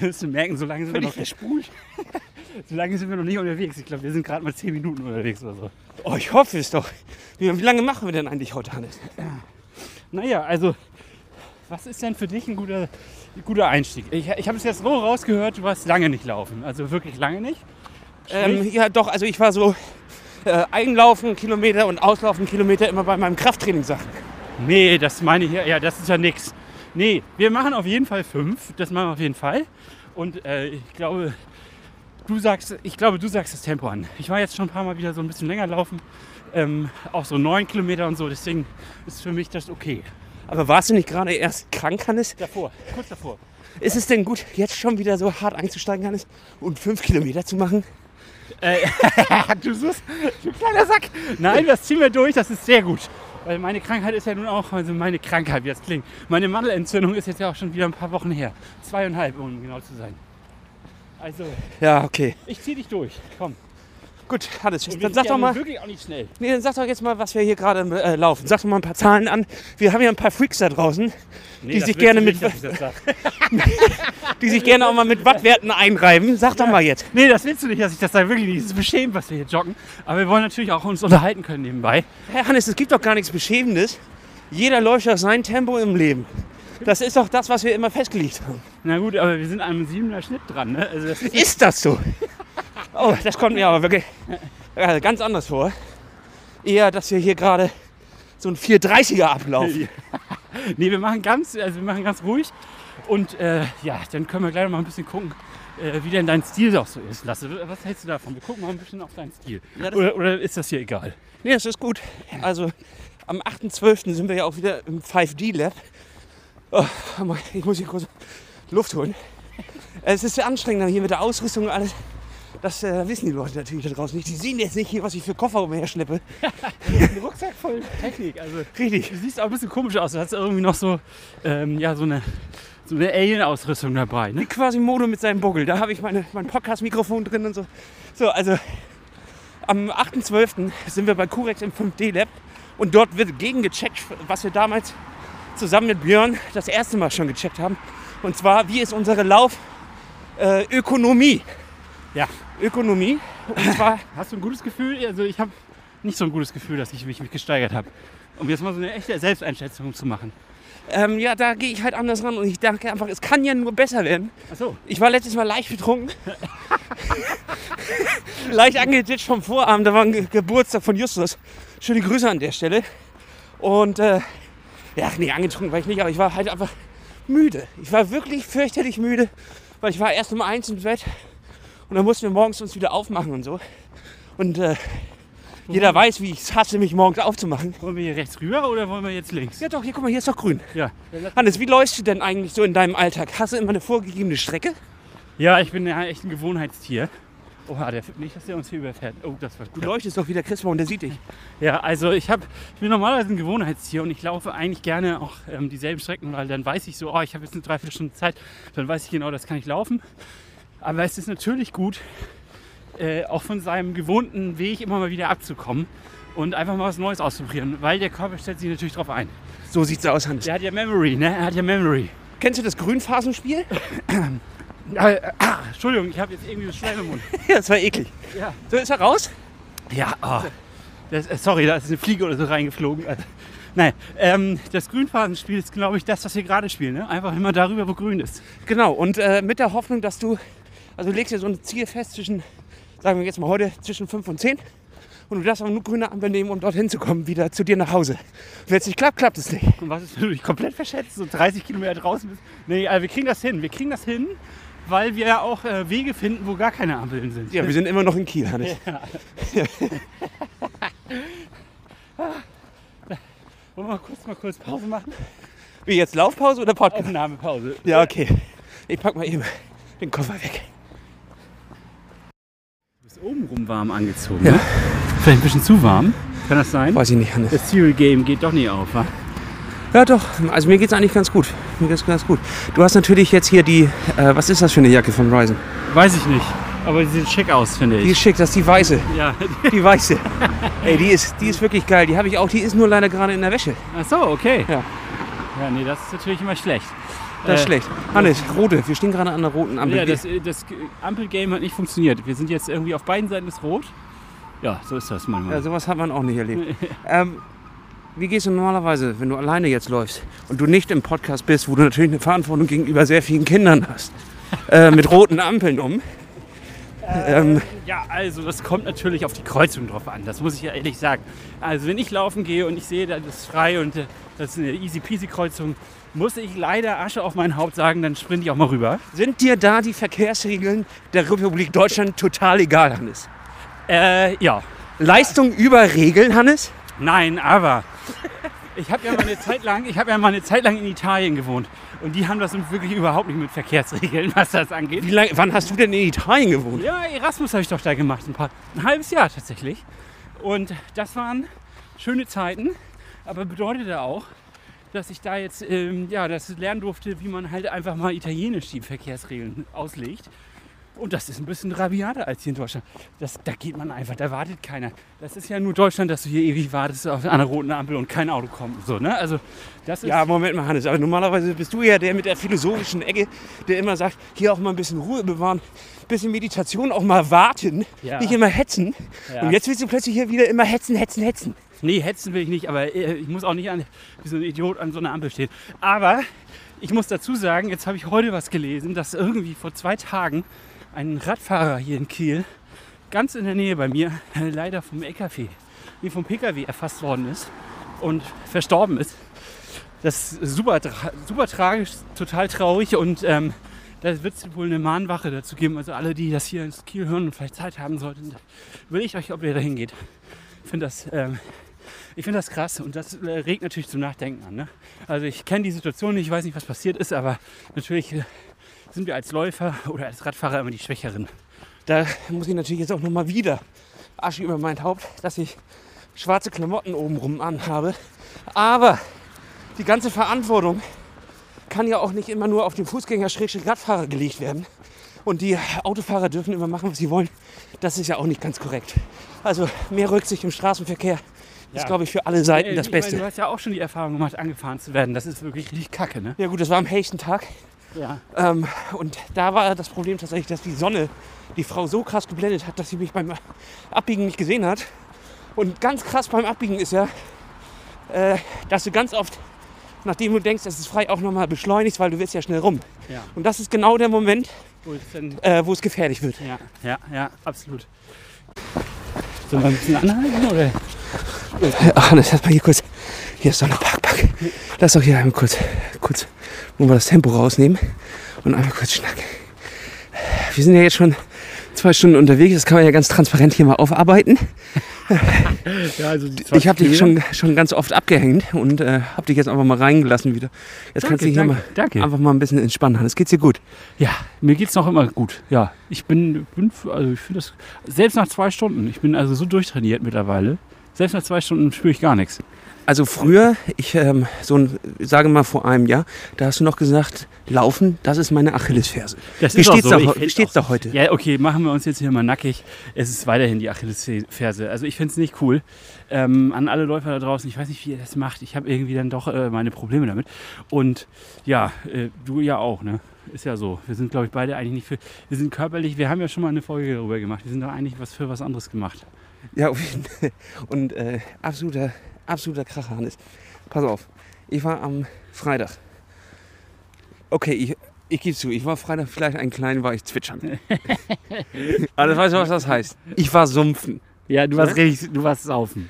wirst du merken, so lange sind wir noch verspult. so lange sind wir noch nicht unterwegs. Ich glaube, wir sind gerade mal 10 Minuten unterwegs oder so. Oh, ich hoffe es doch. Wie, wie lange machen wir denn eigentlich heute, Hannes? Naja, also, was ist denn für dich ein guter, ein guter Einstieg? Ich, ich habe es jetzt so rausgehört, du warst lange nicht laufen. Also wirklich lange nicht. Ähm, ja, doch, also ich war so äh, einlaufen Kilometer und auslaufen Kilometer immer bei meinem Krafttraining Sachen. Nee, das meine ich ja, ja, das ist ja nix. Nee, wir machen auf jeden Fall fünf. Das machen wir auf jeden Fall. Und äh, ich glaube, du sagst, ich glaube, du sagst das Tempo an. Ich war jetzt schon ein paar Mal wieder so ein bisschen länger laufen. Ähm, auch so neun Kilometer und so, deswegen ist für mich das okay. Aber warst du nicht gerade erst krank, Hannes? Davor, kurz davor. Ist es denn gut, jetzt schon wieder so hart einzusteigen, Hannes, und fünf Kilometer zu machen? Äh, du suchst, du kleiner Sack. Nein, das ziehen wir durch, das ist sehr gut. Weil meine Krankheit ist ja nun auch, also meine Krankheit, wie das klingt. Meine Mandelentzündung ist jetzt ja auch schon wieder ein paar Wochen her. Zweieinhalb, um genau zu sein. Also, Ja, okay. ich zieh dich durch. Komm. Gut, Hannes, dann sag doch ja mal, wirklich auch nicht schnell. nee, dann sag doch jetzt mal, was wir hier gerade äh, laufen. Sag doch mal ein paar Zahlen an. Wir haben ja ein paar Freaks da draußen, Nee, Die sich gerne mit- Nicht, die sich gerne auch mal mit Wattwerten einreiben. Sag doch mal jetzt. nee, das willst du nicht, dass ich das sage. Wirklich nicht. Es ist beschämend, was wir hier joggen. Aber wir wollen natürlich auch uns unterhalten können nebenbei. Herr Hannes, es gibt doch gar nichts Beschämendes. Jeder läuft auf sein Tempo im Leben. Das ist doch das, was wir immer festgelegt haben. Na gut, aber wir sind an einem siebener Schnitt dran. Ne? Also das ist Ist das so? Oh, das kommt mir aber wirklich äh, ganz anders vor. Eher, dass wir hier gerade so ein 430er ablaufen. Nee, wir machen ganz, also wir machen ganz ruhig. Und äh, ja, dann können wir gleich noch mal ein bisschen gucken, äh, wie denn dein Stil auch so ist. Lasse, was hältst du davon? Wir gucken mal ein bisschen auf deinen Stil. Ja, oder, oder ist das hier egal? Nee, das ist gut. Also am 8.12. sind wir ja auch wieder im 5D-Lab. Oh, ich muss hier kurz Luft holen. Es ist sehr anstrengend hier mit der Ausrüstung und alles. Das äh, wissen die Leute natürlich da draußen nicht. Die sehen jetzt nicht hier, was ich für Koffer umher schleppe. Ein Rucksack voll Technik. Also Richtig. du siehst auch ein bisschen komisch aus. Du hast irgendwie noch so, ähm, ja, so eine, so eine Alien-Ausrüstung dabei. Ne? Wie quasi Modo mit seinem Buckel. Da habe ich meine, mein Podcast-Mikrofon drin und so. So, also am 8.12. sind wir bei Curex im 5D-Lab und dort wird gegengecheckt, was wir damals zusammen mit Björn das erste Mal schon gecheckt haben. Und zwar, wie ist unsere Laufökonomie? Ja. Ökonomie. Und zwar, Hast du ein gutes Gefühl? Also ich habe nicht so ein gutes Gefühl, dass ich mich, mich gesteigert habe. Um jetzt mal so eine echte Selbsteinschätzung zu machen. ähm, ja, da gehe ich halt anders ran und ich denke einfach, es kann ja nur besser werden. Achso. Ich war letztes Mal leicht betrunken. leicht angeditscht vom Vorabend. Da war ein Ge Geburtstag von Justus. Schöne Grüße an der Stelle. Und äh, ja, nee, angetrunken war ich nicht, aber ich war halt einfach müde. Ich war wirklich fürchterlich müde, weil ich war erst um eins im Bett und dann mussten wir morgens uns wieder aufmachen und so. Und äh, jeder weiß, wie ich es hasse, mich morgens aufzumachen. Wollen wir hier rechts rüber oder wollen wir jetzt links? Ja doch, hier guck mal, hier ist doch grün. Ja. Hannes, wie läufst du denn eigentlich so in deinem Alltag? Hast du immer eine vorgegebene Strecke? Ja, ich bin ja echt ein Gewohnheitstier. Oha, der nicht, dass der uns hier überfährt. Oh, das war Du leuchtest doch wieder Christoph und der sieht dich. Ja, also ich, hab, ich bin normalerweise ein Gewohnheitstier und ich laufe eigentlich gerne auch ähm, dieselben Strecken, weil dann weiß ich so, oh, ich habe jetzt eine Dreiviertelstunde Zeit, dann weiß ich genau, das kann ich laufen. Aber es ist natürlich gut, äh, auch von seinem gewohnten Weg immer mal wieder abzukommen und einfach mal was Neues auszuprobieren, weil der Körper stellt sich natürlich drauf ein. So sieht's aus, Hannes. Der hat ja Memory, ne? Er hat ja Memory. Kennst du das Grünphasenspiel? Äh, ah, Entschuldigung, ich habe jetzt irgendwie das Schleim im Mund. Ja, das war eklig. Ja. So ist er raus? Ja, oh. das, äh, sorry, da ist eine Fliege oder so reingeflogen. Also, nein, ähm, das Grünphasenspiel ist, glaube ich, das, was wir gerade spielen. Ne? Einfach immer darüber, wo grün ist. Genau, und äh, mit der Hoffnung, dass du, also du legst dir so ein Ziel fest zwischen, sagen wir jetzt mal heute, zwischen 5 und 10. Und du darfst aber nur grüne Ampel nehmen, um dorthin zu kommen, wieder zu dir nach Hause. Wenn es nicht klappt, klappt es nicht. Und was ist, wenn du dich komplett verschätzt, so 30 Kilometer draußen bist? Nee, also wir kriegen das hin. Wir kriegen das hin, weil wir ja auch äh, Wege finden, wo gar keine Ampeln sind. Ja, wir sind immer noch in Kiel, Hannes. Wollen wir mal kurz, mal kurz Pause machen? Wie jetzt Laufpause oder Podcast? Aufnahmepause. Ja, okay. Ich pack mal eben den Koffer weg. Obenrum warm angezogen. Ne? Vielleicht ein bisschen zu warm. Kann das sein? Weiß ich nicht, Hannes. Das Serial Game geht doch nie auf, wa? Ja, doch. Also mir geht's eigentlich ganz gut. Mir geht's ganz gut. Du hast natürlich jetzt hier die, äh, was ist das für eine Jacke von Ryzen? Weiß ich nicht. Aber die sieht schick aus, finde Die ich. ist schick, das ist die weiße. Ja. Die weiße. Ey, die ist, die ist wirklich geil. Die habe ich auch. Die ist nur leider gerade in der Wäsche. Ach so, okay. Ja. Ja, nee, das ist natürlich immer schlecht. Das ist Äh, schlecht. Hannes, rote. Wir stehen gerade an der roten Ampel. Ja, das, das Ampelgame hat nicht funktioniert. Wir sind jetzt irgendwie auf beiden Seiten des Rot. Ja, so ist das manchmal. ja, sowas hat man auch nicht erlebt. ähm, wie gehst du normalerweise, wenn du alleine jetzt läufst und du nicht im Podcast bist, wo du natürlich eine Verantwortung gegenüber sehr vielen Kindern hast, äh, mit roten Ampeln um? Ähm, Ja, also das kommt natürlich auf die Kreuzung drauf an, das muss ich ja ehrlich sagen. Also wenn ich laufen gehe und ich sehe, das ist frei und äh, das ist eine easy peasy Kreuzung, muss ich leider Asche auf mein Haupt sagen, dann sprinte ich auch mal rüber. sind dir da die Verkehrsregeln der Republik Deutschland total egal, Hannes? Äh, ja. Leistung über Regeln, Hannes? Nein, aber ich habe ja mal eine Zeit lang, ich habe ja mal eine Zeit lang in Italien gewohnt und die haben das wirklich überhaupt nicht mit Verkehrsregeln, was das angeht. Wie lang, wann hast du denn in Italien gewohnt? Ja, Erasmus habe ich doch da gemacht, ein, paar, ein halbes Jahr tatsächlich. Und das waren schöne Zeiten, aber bedeutete auch, dass ich da jetzt ähm, ja, das lernen durfte, wie man halt einfach mal italienisch die Verkehrsregeln auslegt. Und das ist ein bisschen rabiater als hier in Deutschland. Das, da geht man einfach, da wartet keiner. Das ist ja nur Deutschland, dass du hier ewig wartest auf einer roten Ampel und kein Auto kommt. So, ne? Also das ist Ja, Moment mal, Hannes. Aber normalerweise bist du ja der mit der philosophischen Ecke, der immer sagt, hier auch mal ein bisschen Ruhe bewahren, ein bisschen Meditation, auch mal warten, Ja. nicht immer hetzen. Ja. Und jetzt willst du plötzlich hier wieder immer hetzen, hetzen, hetzen. Nee, hetzen will ich nicht, aber äh, ich muss auch nicht an, wie so ein Idiot an so einer Ampel stehen. Aber ich muss dazu sagen, jetzt habe ich heute was gelesen, dass irgendwie vor zwei Tagen ein Radfahrer hier in Kiel ganz in der Nähe bei mir leider vom LKW, nee, vom PKW erfasst worden ist und verstorben ist. Das ist super, super tragisch, total traurig und ähm, da wird es wohl eine Mahnwache dazu geben. Also alle, die das hier in Kiel hören und vielleicht Zeit haben sollten, will ich euch, ob ihr da hingeht. Ich finde das, ähm, ich finde das krass und das äh, regt natürlich zum Nachdenken an. Ne? Also ich kenne die Situation nicht, ich weiß nicht, was passiert ist, aber natürlich äh, sind wir als Läufer oder als Radfahrer immer die Schwächeren. Da muss ich natürlich jetzt auch nochmal wieder Asche über mein Haupt, dass ich schwarze Klamotten obenrum anhabe. Aber die ganze Verantwortung kann ja auch nicht immer nur auf den Fußgänger-Radfahrer gelegt werden. Und die Autofahrer dürfen immer machen, was sie wollen. Das ist ja auch nicht ganz korrekt. Also mehr Rücksicht im Straßenverkehr ist, Ja. glaube ich, für alle Seiten Äh, das ich meine, Beste. du hast ja auch schon die Erfahrung gemacht, angefahren zu werden. Das ist wirklich richtig kacke, ne? Ja gut, das war am hellsten Tag. Ja. Ähm, und da war das Problem tatsächlich, dass die Sonne die Frau so krass geblendet hat, dass sie mich beim Abbiegen nicht gesehen hat. Und ganz krass beim Abbiegen ist ja, äh, dass du ganz oft, nachdem du denkst, es ist frei, auch nochmal beschleunigst, weil du willst ja schnell rum. Ja. Und das ist genau der Moment, Wo äh, wo es gefährlich wird. ja, ja, ja, absolut. Sollen wir ein bisschen anhalten oder? Ach, lass mal hier kurz. Hier ist doch eine Parkbank. Lass doch hier einmal kurz, kurz, wo wir das Tempo rausnehmen und einmal kurz schnacken. Wir sind ja jetzt schon zwei Stunden unterwegs. Das kann man ja ganz transparent hier mal aufarbeiten. Ja, also Ich habe dich schon, schon ganz oft abgehängt und äh, habe dich jetzt einfach mal reingelassen wieder. Jetzt kannst du hier danke, mal danke. einfach mal ein bisschen entspannen. Hannes, geht's dir gut? Ja, mir geht's noch immer gut. Ja, ich bin, bin also ich finde das selbst nach zwei Stunden. Ich bin also so durchtrainiert mittlerweile. Selbst nach zwei Stunden spüre ich gar nichts. Also früher, ich ähm, so ein, sage mal vor einem Jahr, da hast du noch gesagt, laufen, das ist meine Achillesferse. Das Wie auch steht's, so. da, wie steht's da heute? Ja, okay, machen wir uns jetzt hier mal nackig. Es ist weiterhin die Achillesferse. Also ich finde es nicht cool. Ähm, an alle Läufer da draußen, ich weiß nicht, wie ihr das macht. Ich habe irgendwie dann doch äh, meine Probleme damit. Und ja, äh, du ja auch, ne? Ist ja so. Wir sind, glaube ich, beide eigentlich nicht für. Wir sind körperlich, wir haben ja schon mal eine Folge darüber gemacht. Wir sind doch eigentlich was für was anderes gemacht. Ja, auf jeden Fall. Und äh, absoluter, absoluter Kracher, Hannes. Pass auf, ich war am Freitag. Okay, ich, ich gebe zu, ich war Freitag vielleicht ein klein, war ich zwitschern. Aber weißt du, was das heißt. Ich war sumpfen. Ja, du warst richtig, du warst saufen.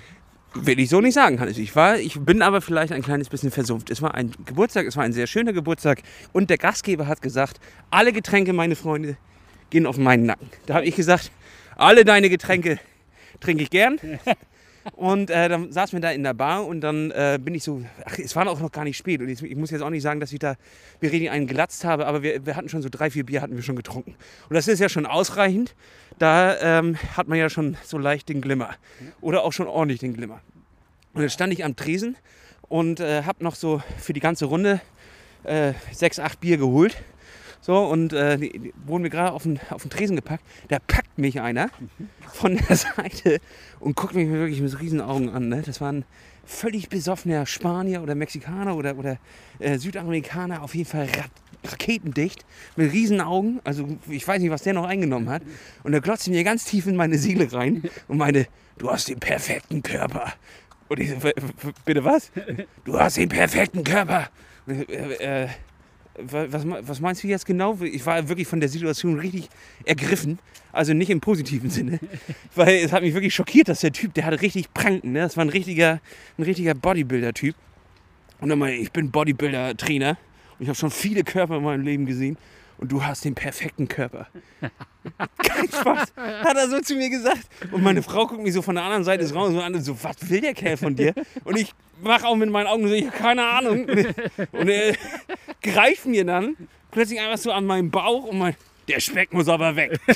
Will ich so nicht sagen, Hannes. Ich, war, ich bin aber vielleicht ein kleines bisschen versumpft. Es war ein Geburtstag, es war ein sehr schöner Geburtstag. Und der Gastgeber hat gesagt, alle Getränke, meine Freunde, gehen auf meinen Nacken. Da habe ich gesagt, alle deine Getränke trinke ich gern. Und äh, dann saßen wir da in der Bar und dann äh, bin ich so, ach, es war auch noch gar nicht spät. Und jetzt, ich muss jetzt auch nicht sagen, dass ich da richtig einen gelatzt habe, aber wir, wir hatten schon so drei, vier Bier hatten wir schon getrunken. Und das ist ja schon ausreichend. Da ähm, hat man ja schon so leicht den Glimmer. Oder auch schon ordentlich den Glimmer. Und dann stand ich am Tresen und äh, habe noch so für die ganze Runde äh, sechs, acht Bier geholt. So, und äh, die, die wurden mir gerade auf den, auf den Tresen gepackt. Da packt mich einer von der Seite und guckt mich wirklich mit riesen Augen an. Ne? Das war ein völlig besoffener Spanier oder Mexikaner oder, oder äh, Südamerikaner, auf jeden Fall ra raketendicht, mit riesen Augen. Also ich weiß nicht, was der noch eingenommen hat. Und er glotzte mir ganz tief in meine Seele rein und meinte, du hast den perfekten Körper. Und ich so, "W- w- bitte was? Du hast den perfekten Körper. Und, äh, äh, Was, was meinst du jetzt genau? Ich war wirklich von der Situation richtig ergriffen. Also nicht im positiven Sinne. Weil es hat mich wirklich schockiert, dass der Typ, der hatte richtig Pranken. Ne? Das war ein richtiger, ein richtiger Bodybuilder-Typ. Und dann meinte ich, ich bin Bodybuilder-Trainer. Und ich habe schon viele Körper in meinem Leben gesehen. Und du hast den perfekten Körper. Kein Spaß. Hat er so zu mir gesagt. Und meine Frau guckt mich so von der anderen Seite des Raums so an und so, was will der Kerl von dir? Und ich mache auch mit meinen Augen so, ich habe keine Ahnung. Und er greift mir dann plötzlich einfach so an meinen Bauch und mein, der Speck muss aber weg.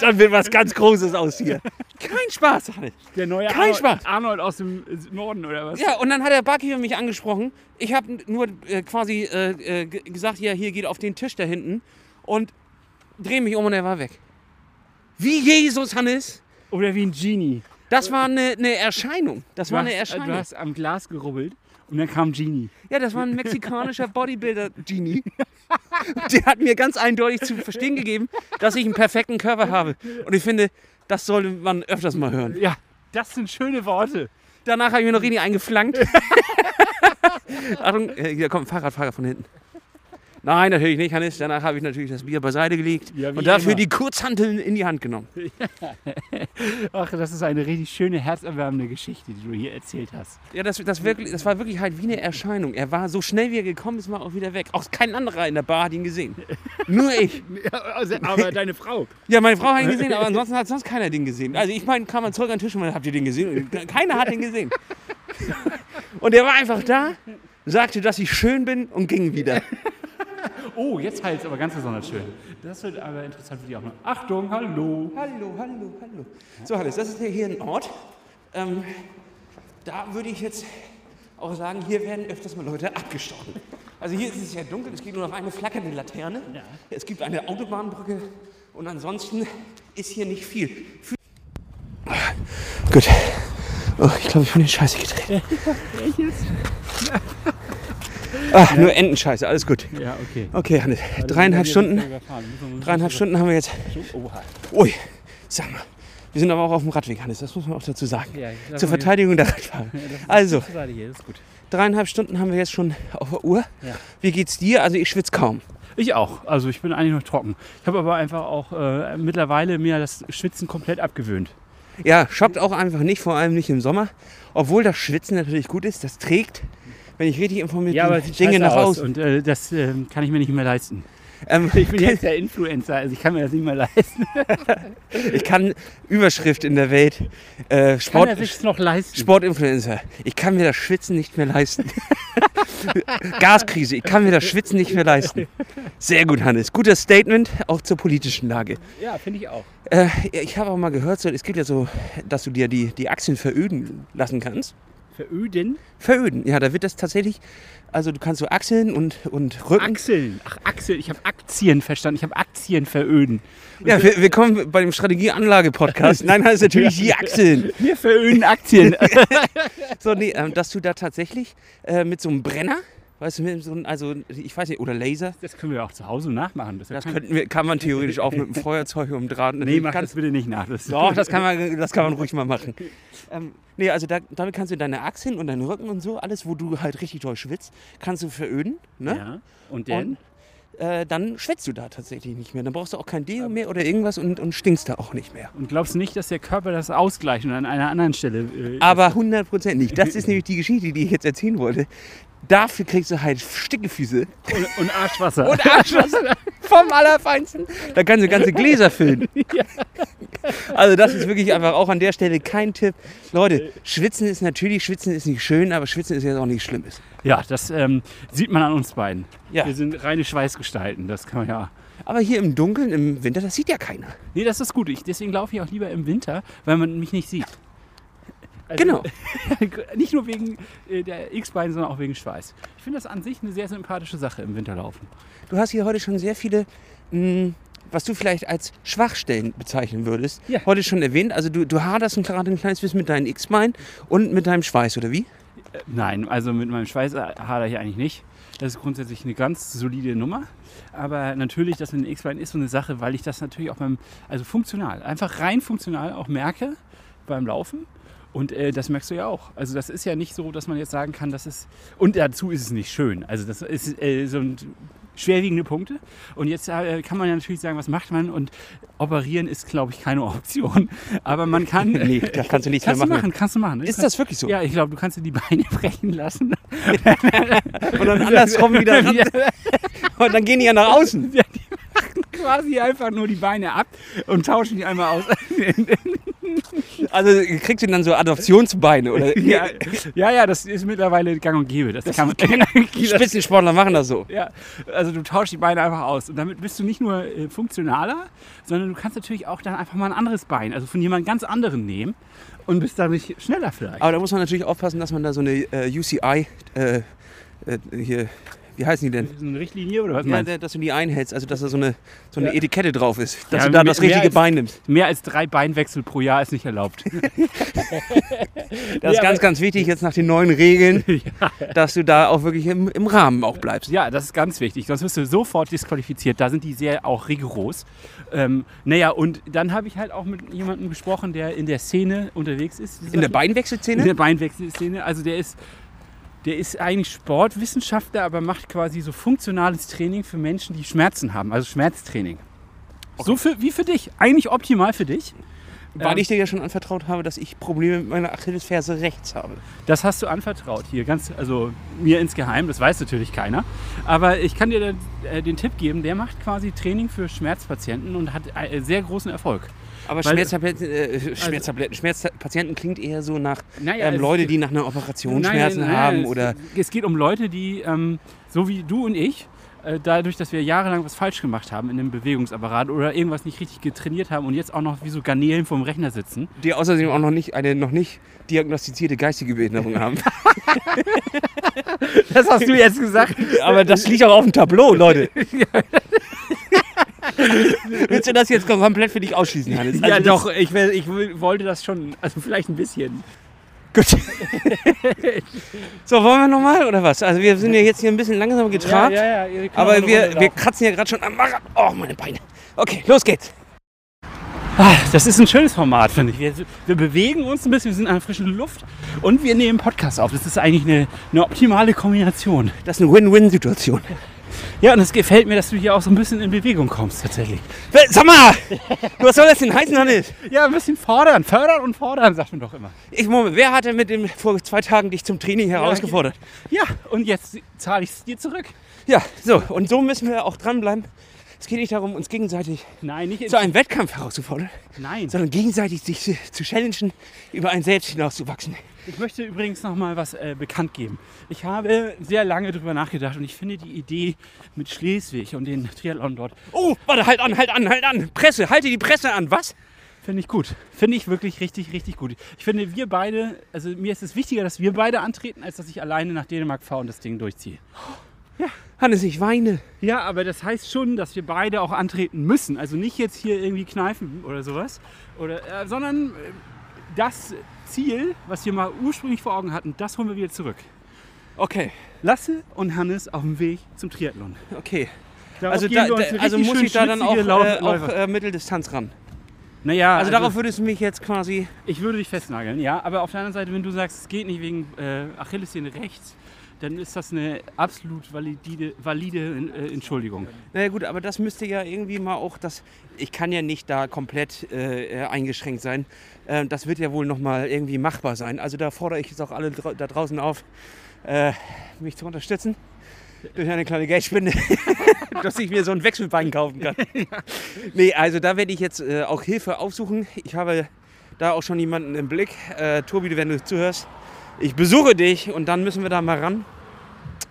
dann wird was ganz Großes aus hier. Kein Spaß, Hannes. Der neue Kein Arnold, Spaß. Arnold aus dem Norden oder was? Ja, und dann hat der Barkeeper mich angesprochen. Ich habe nur äh, quasi äh, äh, ge- gesagt, ja, hier geht auf den Tisch da hinten und drehe mich um und er war weg. Wie Jesus, Hannes. Oder wie ein Genie. Das war eine, eine Erscheinung. Das Du war hast, eine äh, Erscheinung. du hast am Glas gerubbelt und dann kam Genie. Ja, das war ein mexikanischer Bodybuilder-Genie. Der hat mir ganz eindeutig zu verstehen gegeben, dass ich einen perfekten Körper habe. Und ich finde, das sollte man öfters mal hören. Ja, das sind schöne Worte. Danach habe ich mir noch richtig eingeflankt. Achtung, äh, hier kommt ein Fahrradfahrer von hinten. Nein, natürlich nicht, Hannes. Danach habe ich natürlich das Bier beiseite gelegt Ja, und dafür immer. die Kurzhanteln in die Hand genommen. Ach, das ist eine richtig schöne, herzerwärmende Geschichte, die du hier erzählt hast. Ja, das, das, wirklich, das war wirklich halt wie eine Erscheinung. Er war so schnell, wie er gekommen ist, war auch wieder weg. Auch kein anderer in der Bar hat ihn gesehen. Nur ich. also, aber deine Frau. Ja, meine Frau hat ihn gesehen, aber ansonsten hat sonst keiner den gesehen. Also ich meine, kam man zurück an den Tisch und man, habt ihr den gesehen? Keiner hat den gesehen. Und er war einfach da, sagte, dass ich schön bin und ging wieder. Oh, jetzt heilt es aber ganz besonders schön. Das wird aber interessant für dich auch noch. Achtung, hallo. Hallo, hallo, hallo. So, Hannes, das ist ja hier ein Ort. Ähm, da würde ich jetzt auch sagen, hier werden öfters mal Leute abgestochen. Also hier ist es ja dunkel, es gibt nur noch eine flackernde Laterne. Ja. Es gibt eine Autobahnbrücke und ansonsten ist hier nicht viel. Gut. Oh, ich glaube, ich bin in Scheiße gedreht. Ach, nur Entenscheiße, alles gut. Ja, okay. Okay, Hannes, dreieinhalb Stunden, dreieinhalb Stunden haben wir jetzt. Oha. Ui, sag mal. Wir sind aber auch auf dem Radweg, Hannes, das muss man auch dazu sagen. Ja, lass Zur Verteidigung der Radfahrer. Also, dreieinhalb Stunden haben wir jetzt schon auf der Uhr. Wie geht's dir? Also ich schwitze kaum. Ich auch. Also ich bin eigentlich noch trocken. Ich habe aber einfach auch äh, mittlerweile mir das Schwitzen komplett abgewöhnt. Ja, schockt auch einfach nicht, vor allem nicht im Sommer. Obwohl das Schwitzen natürlich gut ist, das trägt, wenn ich richtig informiert Ja, bin, Dinge nach aus außen. und äh, das äh, kann ich mir nicht mehr leisten. Ähm, Ich bin jetzt der Influencer, also ich kann mir das nicht mehr leisten. ich kann Überschrift in der Welt, äh, Sport, kann er sich noch leisten? Sportinfluencer. Ich kann mir das Schwitzen nicht mehr leisten. Gaskrise, ich kann mir das Schwitzen nicht mehr leisten. Sehr gut, Hannes. Gutes Statement, auch zur politischen Lage. Ja, finde ich auch. Äh, ich habe auch mal gehört, so, es gibt ja so, dass du dir die, die Achseln veröden lassen kannst. Veröden? Veröden, ja, da wird das tatsächlich, also du kannst so Achseln und, und Rücken. Achseln. Ach, Achseln. Ich habe Aktien verstanden. Ich habe Aktien veröden. ja, wir, wir kommen bei dem Strategieanlage-Podcast. Nein, das ist natürlich die Achseln. Wir veröden Aktien. So, nee, ähm, dass du da tatsächlich äh, mit so einem Brenner, weißt du, mit so einem, also ich weiß nicht, oder Laser, Das können wir auch zu Hause nachmachen. Das, das könnten wir, kann man theoretisch auch mit einem Feuerzeug und Draht. Nee, mach Kannst- das bitte nicht nach. Das Doch, das kann man, das kann man ruhig mal machen. Ähm, nee, also da, damit kannst du deine Achseln und deinen Rücken und so, alles, wo du halt richtig doll schwitzt, kannst du veröden. Ne? Ja. Und dann? Und äh, dann schwitzt du da tatsächlich nicht mehr. Dann brauchst du auch kein Deo mehr oder irgendwas und, und stinkst da auch nicht mehr. Und glaubst du nicht, dass der Körper das ausgleicht und an einer anderen Stelle. Äh, Aber hundertprozentig. Das ist nämlich die Geschichte, die ich jetzt erzählen wollte. Dafür kriegst du halt Stickefüße und, und Arschwasser. und Arschwasser vom Allerfeinsten. Da kannst du ganze Gläser füllen. Also das ist wirklich einfach auch an der Stelle kein Tipp. Leute, Schwitzen ist natürlich, Schwitzen ist nicht schön, aber Schwitzen ist jetzt auch nicht Schlimmes. ja, das ähm, sieht man an uns beiden. Ja. Wir sind reine Schweißgestalten. Das kann man ja. Aber hier im Dunkeln, im Winter, das sieht ja keiner. Nee, das ist gut. Ich, deswegen laufe ich auch lieber im Winter, weil man mich nicht sieht. Also, Genau. nicht nur wegen äh, der X-Beine, sondern auch wegen Schweiß. Ich finde das an sich eine sehr sympathische Sache im Winterlaufen. Du hast hier heute schon sehr viele, mh, was du vielleicht als Schwachstellen bezeichnen würdest, Ja. heute schon erwähnt. Also du, du haderst gerade ein kleines bisschen mit deinen X-Beinen und mit deinem Schweiß, oder wie? Äh, Nein, also mit meinem Schweiß äh, hadere ich eigentlich nicht. Das ist grundsätzlich eine ganz solide Nummer. Aber natürlich, das mit den X-Beinen ist so eine Sache, weil ich das natürlich auch beim, also funktional, einfach rein funktional auch merke beim Laufen. Und äh, das merkst du ja auch. Also das ist ja nicht so, dass man jetzt sagen kann, das ist... Und dazu ist es nicht schön. Also das ist äh, so ein schwerwiegende Punkte. Und jetzt äh, kann man ja natürlich sagen, was macht man? Und operieren ist, glaube ich, keine Option. Aber man kann... Nee, das kannst du nicht kannst mehr du machen. machen. Kannst du machen. Ist das wirklich so? Ja, ich glaube, du kannst dir die Beine brechen lassen. Und dann andersrum wieder. Und dann gehen die ja nach außen. Ja, die machen quasi einfach nur die Beine ab und tauschen die einmal aus. Also kriegst du dann so Adoptionsbeine oder ja, ja, ja, das ist mittlerweile gang und gäbe. Das, kann man, Spitzensportler machen das so. ja, also du tauschst die Beine einfach aus. Und damit bist du nicht nur äh, funktionaler, sondern du kannst natürlich auch dann einfach mal ein anderes Bein, also von jemand ganz anderen nehmen und bist dadurch schneller vielleicht. Aber da muss man natürlich aufpassen, dass man da so eine äh, UCI äh, äh, hier, wie heißen die denn? so eine Richtlinie oder was Ja, meinst der- dass du die einhältst, also dass da so eine, so eine Ja. Etikette drauf ist, dass Ja, du da mehr- das richtige Bein nimmst. du? Mehr als drei Beinwechsel pro Jahr ist nicht erlaubt. Das ist ganz, ganz wichtig jetzt nach den neuen Regeln, dass du da auch wirklich im, im Rahmen auch bleibst. Ja, das ist ganz wichtig, sonst wirst du sofort disqualifiziert. Da sind die sehr auch rigoros. Ähm, naja, und dann habe ich halt auch mit jemandem gesprochen, der in der Szene unterwegs ist. In der in Beinwechselszene? der Beinwechselszene. Also der ist, der ist eigentlich Sportwissenschaftler, aber macht quasi so funktionales Training für Menschen, die Schmerzen haben, also Schmerztraining. So für, wie für dich, eigentlich optimal für dich. Weil Ähm, ich dir ja schon anvertraut habe, dass ich Probleme mit meiner Achillesferse rechts habe. Das hast du anvertraut hier, ganz, also mir insgeheim, das weiß natürlich keiner. Aber ich kann dir den, äh, den Tipp geben, der macht quasi Training für Schmerzpatienten und hat äh, sehr großen Erfolg. Aber Weil- Schmerztabletten, äh, Schmerztabletten, Schmerzpatienten klingt eher so nach Naja, ähm, es- Leute, die nach einer Operation Nein, Schmerzen nein, nein, haben es, oder Es geht um Leute, die, ähm, so wie du und ich, dadurch, dass wir jahrelang was falsch gemacht haben in dem Bewegungsapparat oder irgendwas nicht richtig getrainiert haben und jetzt auch noch wie so Garnelen vom Rechner sitzen. die außerdem auch noch nicht eine noch nicht diagnostizierte geistige Behinderung haben. Das hast du jetzt gesagt. Aber das liegt auch auf dem Tableau, Leute. Willst du das jetzt komplett für dich ausschließen, Hannes? ja, Also das- doch, ich, ich wollte das schon, also vielleicht ein bisschen. Gut. so, wollen wir nochmal oder was? Also wir sind ja jetzt hier ein bisschen langsam getrabt. Ja, ja, ja, Aber wir, wir kratzen ja gerade schon am Marathon. Oh, meine Beine. Okay, los geht's. Ah, Das ist ein schönes Format, finde ich. Wir, wir bewegen uns ein bisschen, wir sind an der frischen Luft und wir nehmen Podcast auf. Das ist eigentlich eine, eine optimale Kombination. Das ist eine Win-Win-Situation. Ja, und es gefällt mir, dass du hier auch so ein bisschen in Bewegung kommst, tatsächlich. Sag mal, was soll das denn heißen, Hannes? Ja, ein bisschen fordern, fördern und fordern, sagt man doch immer. Ich, Moment, wer hat denn mit dem vor zwei Tagen dich zum Training herausgefordert? Ja, und jetzt zahle ich es dir zurück. Ja, so, und so müssen wir auch dranbleiben. Es geht nicht darum, uns gegenseitig Nein, nicht zu einem Wettkampf herauszufordern, Nein. sondern gegenseitig sich zu, zu challengen, über einen selbst hinauszuwachsen. Ich möchte übrigens noch mal was äh, bekannt geben. Ich habe sehr lange darüber nachgedacht und ich finde die Idee mit Schleswig und den Triathlon dort, Oh, warte, halt an, halt an, halt an. Presse, halte die Presse an, was? finde ich gut. Finde ich wirklich richtig, richtig gut. Ich finde, wir beide, also mir ist es wichtiger, dass wir beide antreten, als dass ich alleine nach Dänemark fahre und das Ding durchziehe. Hannes, ich weine. Ja, aber das heißt schon, dass wir beide auch antreten müssen. Also nicht jetzt hier irgendwie kneifen oder sowas, oder, äh, sondern äh, das Ziel, was wir mal ursprünglich vor Augen hatten, das holen wir wieder zurück. Okay, Lasse und Hannes auf dem Weg zum Triathlon. okay. Darauf Also, da, da, also muss ich da dann auch, äh, auch äh, Mitteldistanz ran. Naja, Also darauf würdest du mich jetzt quasi... ich würde dich festnageln, ja. Aber auf der anderen Seite, wenn du sagst, es geht nicht wegen äh, Achillessehne rechts, dann ist das eine absolut valide, valide äh, Entschuldigung. Naja gut, aber das müsste ja irgendwie mal auch das... Ich kann ja nicht da komplett äh, äh, eingeschränkt sein. Ähm, das wird ja wohl nochmal irgendwie machbar sein. Also da fordere ich jetzt auch alle dra da draußen auf, äh, mich zu unterstützen. Durch eine kleine Geldspende, dass ich mir so ein Wechselbein kaufen kann. Nee, also da werde ich jetzt äh, auch Hilfe aufsuchen. Ich habe da auch schon jemanden im Blick. Äh, Tobi, wenn du zuhörst, ich besuche dich und dann müssen wir da mal ran.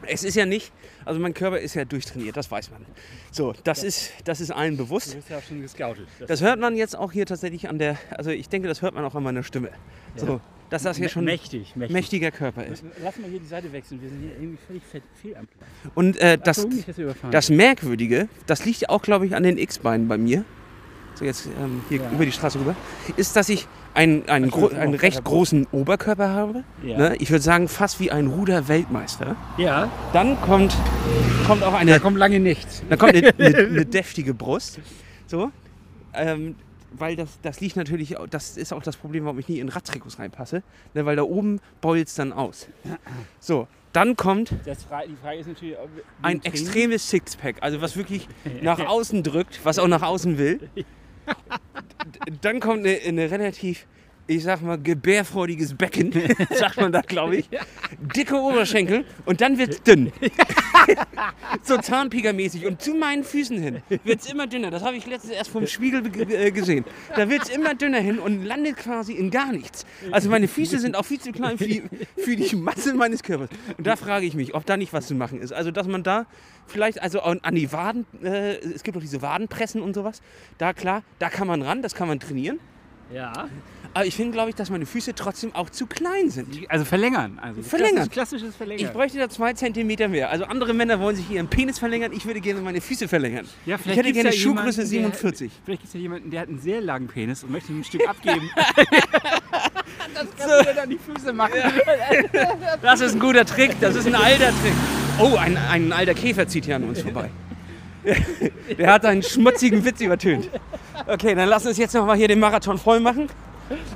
Es ist ja nicht, also mein Körper ist ja durchtrainiert, das weiß man. So, das ist, das ist allen bewusst. bist ja schon gescoutet. Das hört man jetzt auch hier tatsächlich an der, also ich denke, das hört man auch an meiner Stimme. So, dass das hier schon ein mächtig, mächtig. mächtiger Körper ist. Lass mal hier die Seite wechseln. Wir sind hier irgendwie völlig fehl am Platz. Und äh, das, überfahren. das Merkwürdige, das liegt auch, glaube ich, an den X-Beinen bei mir. So jetzt ähm, hier Ja. über die Straße rüber. Ist, dass ich einen, einen, gro einen recht großen Oberkörper habe. ja. Ne? Ich würde sagen, fast wie ein Ruder-Weltmeister. ja, Dann kommt, kommt auch da eine, kommt lange nichts. dann kommt eine, eine, eine deftige Brust. So. Ähm, weil das, das liegt natürlich, das ist auch das Problem, warum ich nie in Radtrikots reinpasse, ne, weil da oben beult es dann aus. So, dann kommt Das Fra die Frage ist natürlich, ein extremes Sixpack, also was wirklich nach außen drückt, was auch nach außen will. Dann kommt eine, eine relativ, ich sag mal, gebärfreudiges Becken, sagt man da, glaube ich. Dicke Oberschenkel und dann wird's dünn. so Zahnpiekermäßig. Und zu meinen Füßen hin wird's immer dünner. Das habe ich letztens erst vom Spiegel ge- äh, gesehen. Da wird's immer dünner hin und landet quasi in gar nichts. Also meine Füße sind auch viel zu klein für die, für die Masse meines Körpers. Und da frage ich mich, ob da nicht was zu machen ist. Also dass man da vielleicht, also an an die Waden, äh, es gibt auch diese Wadenpressen und sowas. Da klar, da kann man ran, das kann man trainieren. Ja. Aber ich finde, glaube ich, dass meine Füße trotzdem auch zu klein sind. Also verlängern. Also Verlängern. Klassisches, klassisches Verlängern. Ich bräuchte da zwei Zentimeter mehr. Also andere Männer wollen sich ihren Penis verlängern, ich würde gerne meine Füße verlängern. ja, ich hätte gerne ja Schuhgröße jemanden, 47. Der, vielleicht gibt es ja jemanden, der hat einen sehr langen Penis und möchte ein Stück abgeben. das kannst du dann die Füße machen. Das ist ein guter Trick, das ist ein alter Trick. Oh, ein, ein alter Käfer zieht hier an uns vorbei. Der hat einen schmutzigen Witz übertönt. Okay, dann lass uns jetzt noch mal hier den Marathon voll machen.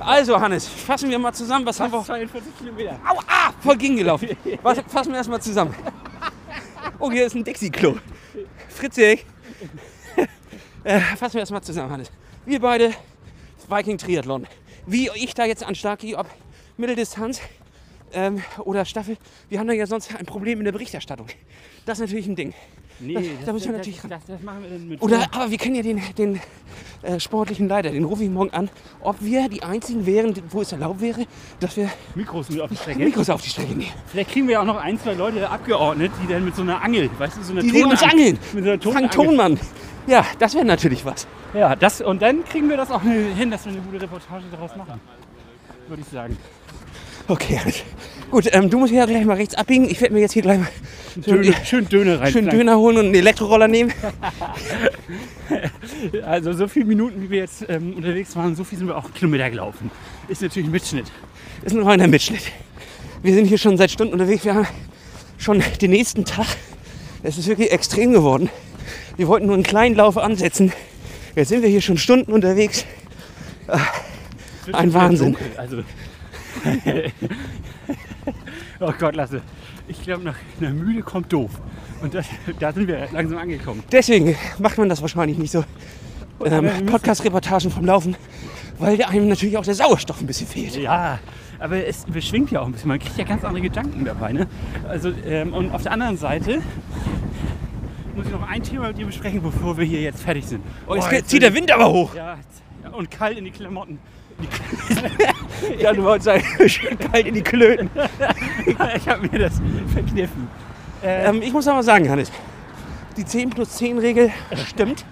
Also, Hannes, fassen wir mal zusammen. Was haben wir? 42 Kilometer. Au, ah, voll gegengelaufen. Was, fassen wir erstmal zusammen. Oh, hier ist ein Dixie-Klo. Fritzig. Äh, fassen wir erstmal zusammen, Hannes. Wir beide Viking Triathlon. Wie ich da jetzt an Start gehe, ob Mitteldistanz ähm, oder Staffel, wir haben da ja sonst ein Problem in der Berichterstattung. Das ist natürlich ein Ding. Nee, Da- das, da müssen wir das, natürlich das, das, das machen wir dann mit. Oder, aber wir kennen ja den, den äh, sportlichen Leiter, den rufe ich morgen an, ob wir die einzigen wären, wo es erlaubt wäre, dass wir Mikros auf die Strecke. Mikros auf die Strecke nehmen. Vielleicht kriegen wir ja auch noch ein, zwei Leute abgeordnet, die dann mit so einer Angel, weißt du, so einer Die sehen uns angeln. Mit so einer Frank. Tonmann. Ja, das wäre natürlich was. Ja, das, und dann kriegen wir das auch hin, dass wir eine gute Reportage daraus machen. Würde ich sagen. Okay, gut. Ähm, du musst hier gleich mal rechts abbiegen. Ich werde mir jetzt hier gleich mal Döner, schön Döner rein. schönen Döner holen und einen Elektroroller nehmen. Also so viele Minuten, wie wir jetzt ähm, unterwegs waren, so viel sind wir auch Kilometer gelaufen. Ist natürlich ein Mitschnitt. Ist ein reiner Mitschnitt. Wir sind hier schon seit Stunden unterwegs. Wir haben schon den nächsten Tag. Es ist wirklich extrem geworden. Wir wollten nur einen kleinen Lauf ansetzen. Jetzt sind wir hier schon Stunden unterwegs. Wird Ein Wahnsinn. Also. oh Gott, lasse. Ich glaube, nach einer Mühle kommt doof. Und das, da sind wir langsam angekommen. Deswegen macht man das wahrscheinlich nicht so. Ähm, Podcast-Reportagen vom Laufen, weil einem natürlich auch der Sauerstoff ein bisschen fehlt. Ja, aber es beschwingt ja auch ein bisschen. Man kriegt ja ganz andere Gedanken dabei. Ne? Also, ähm, und auf der anderen Seite muss ich noch ein Thema mit dir besprechen, bevor wir hier jetzt fertig sind. Oh, jetzt geht- zieht der Wind aber hoch. Ja, und kalt in die Klamotten. Ja, du wolltest sagen, schön kalt in die Klöten. ich habe mir das verkniffen. Äh, Ähm, ich muss aber sagen, Hannes, die 10 plus 10 Regel stimmt.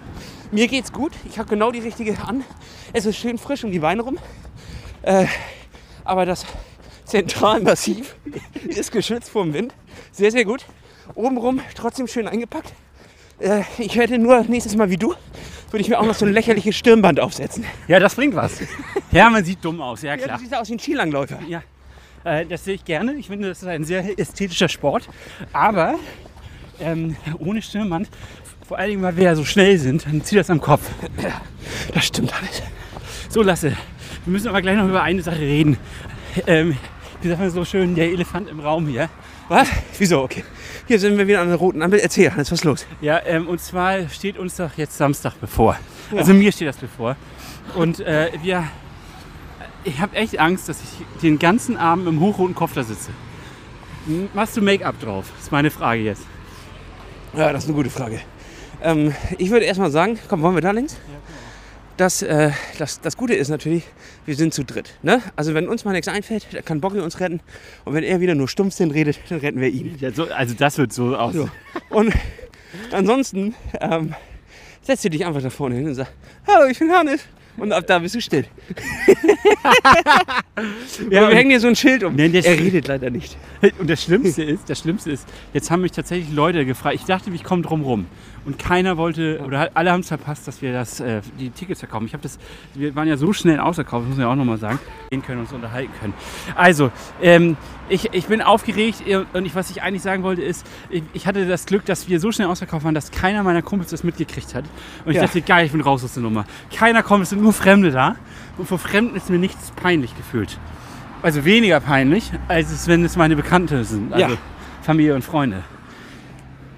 Mir geht's gut. Ich habe genau die richtige an. Es ist schön frisch um die Beine rum. Äh, aber das Zentralmassiv ist geschützt vom Wind. Sehr, sehr gut. Obenrum trotzdem schön eingepackt. Äh, ich hätte nur nächstes Mal wie du, würde ich mir auch noch so ein lächerliches Stirnband aufsetzen. ja, das bringt was. Ja, man sieht dumm aus, ja Ja, klar. du siehst aus wie ein Skilangläufer. Ja, äh, das sehe ich gerne. Ich finde, das ist ein sehr ästhetischer Sport. Aber ähm, ohne Stirnband, vor allen Dingen, weil wir ja so schnell sind, dann zieht das am Kopf. Das stimmt alles. So, Lasse, wir müssen aber gleich noch über eine Sache reden. Ähm, wie sagt man so schön, der Elefant im Raum hier. Was? Wieso? Okay. Hier sind wir wieder an der roten Ampel. Erzähl, Hannes, was ist los? Ja, ähm, und zwar steht uns doch jetzt Samstag bevor. Also mir steht das bevor. Und äh, wir, ich habe echt Angst, dass ich den ganzen Abend im hochroten Kopf da sitze. Machst du Make-up drauf? Ist meine Frage jetzt. Ja, das ist eine gute Frage. Ähm, ich würde erstmal sagen, komm, wollen wir da links? Das, äh, das, das Gute ist natürlich, wir sind zu dritt. Ne? Also wenn uns mal nichts einfällt, dann kann Boggy uns retten. Und wenn er wieder nur Stumpfsinn redet, dann retten wir ihn. Ja, so, also das wird so aus. So. Und ansonsten ähm, setzt du dich einfach da vorne hin und sagst, hallo, ich bin Hannes. Und ab da bist du still. ja, wir hängen hier so ein Schild um. Das- er redet leider nicht. Und das Schlimmste ist, das Schlimmste ist, jetzt haben mich tatsächlich Leute gefragt. Ich dachte, ich komme drum rum. Und keiner wollte, oder alle haben es verpasst, dass wir das, äh, die Tickets verkaufen. Ich habe das, wir waren ja so schnell ausverkauft, das muss man ja auch nochmal sagen, gehen können und uns unterhalten können. Also, ähm, ich, ich bin aufgeregt äh, und ich, was ich eigentlich sagen wollte ist, ich, ich hatte das Glück, dass wir so schnell ausverkauft waren, dass keiner meiner Kumpels das mitgekriegt hat. Und ich Ja. dachte, geil, ich bin raus aus der Nummer. Keiner kommt, es sind nur nur Fremde da. Und vor Fremden ist mir nichts peinlich gefühlt. Also weniger peinlich, als es, wenn es meine Bekannte sind. Also Ja. Familie und Freunde.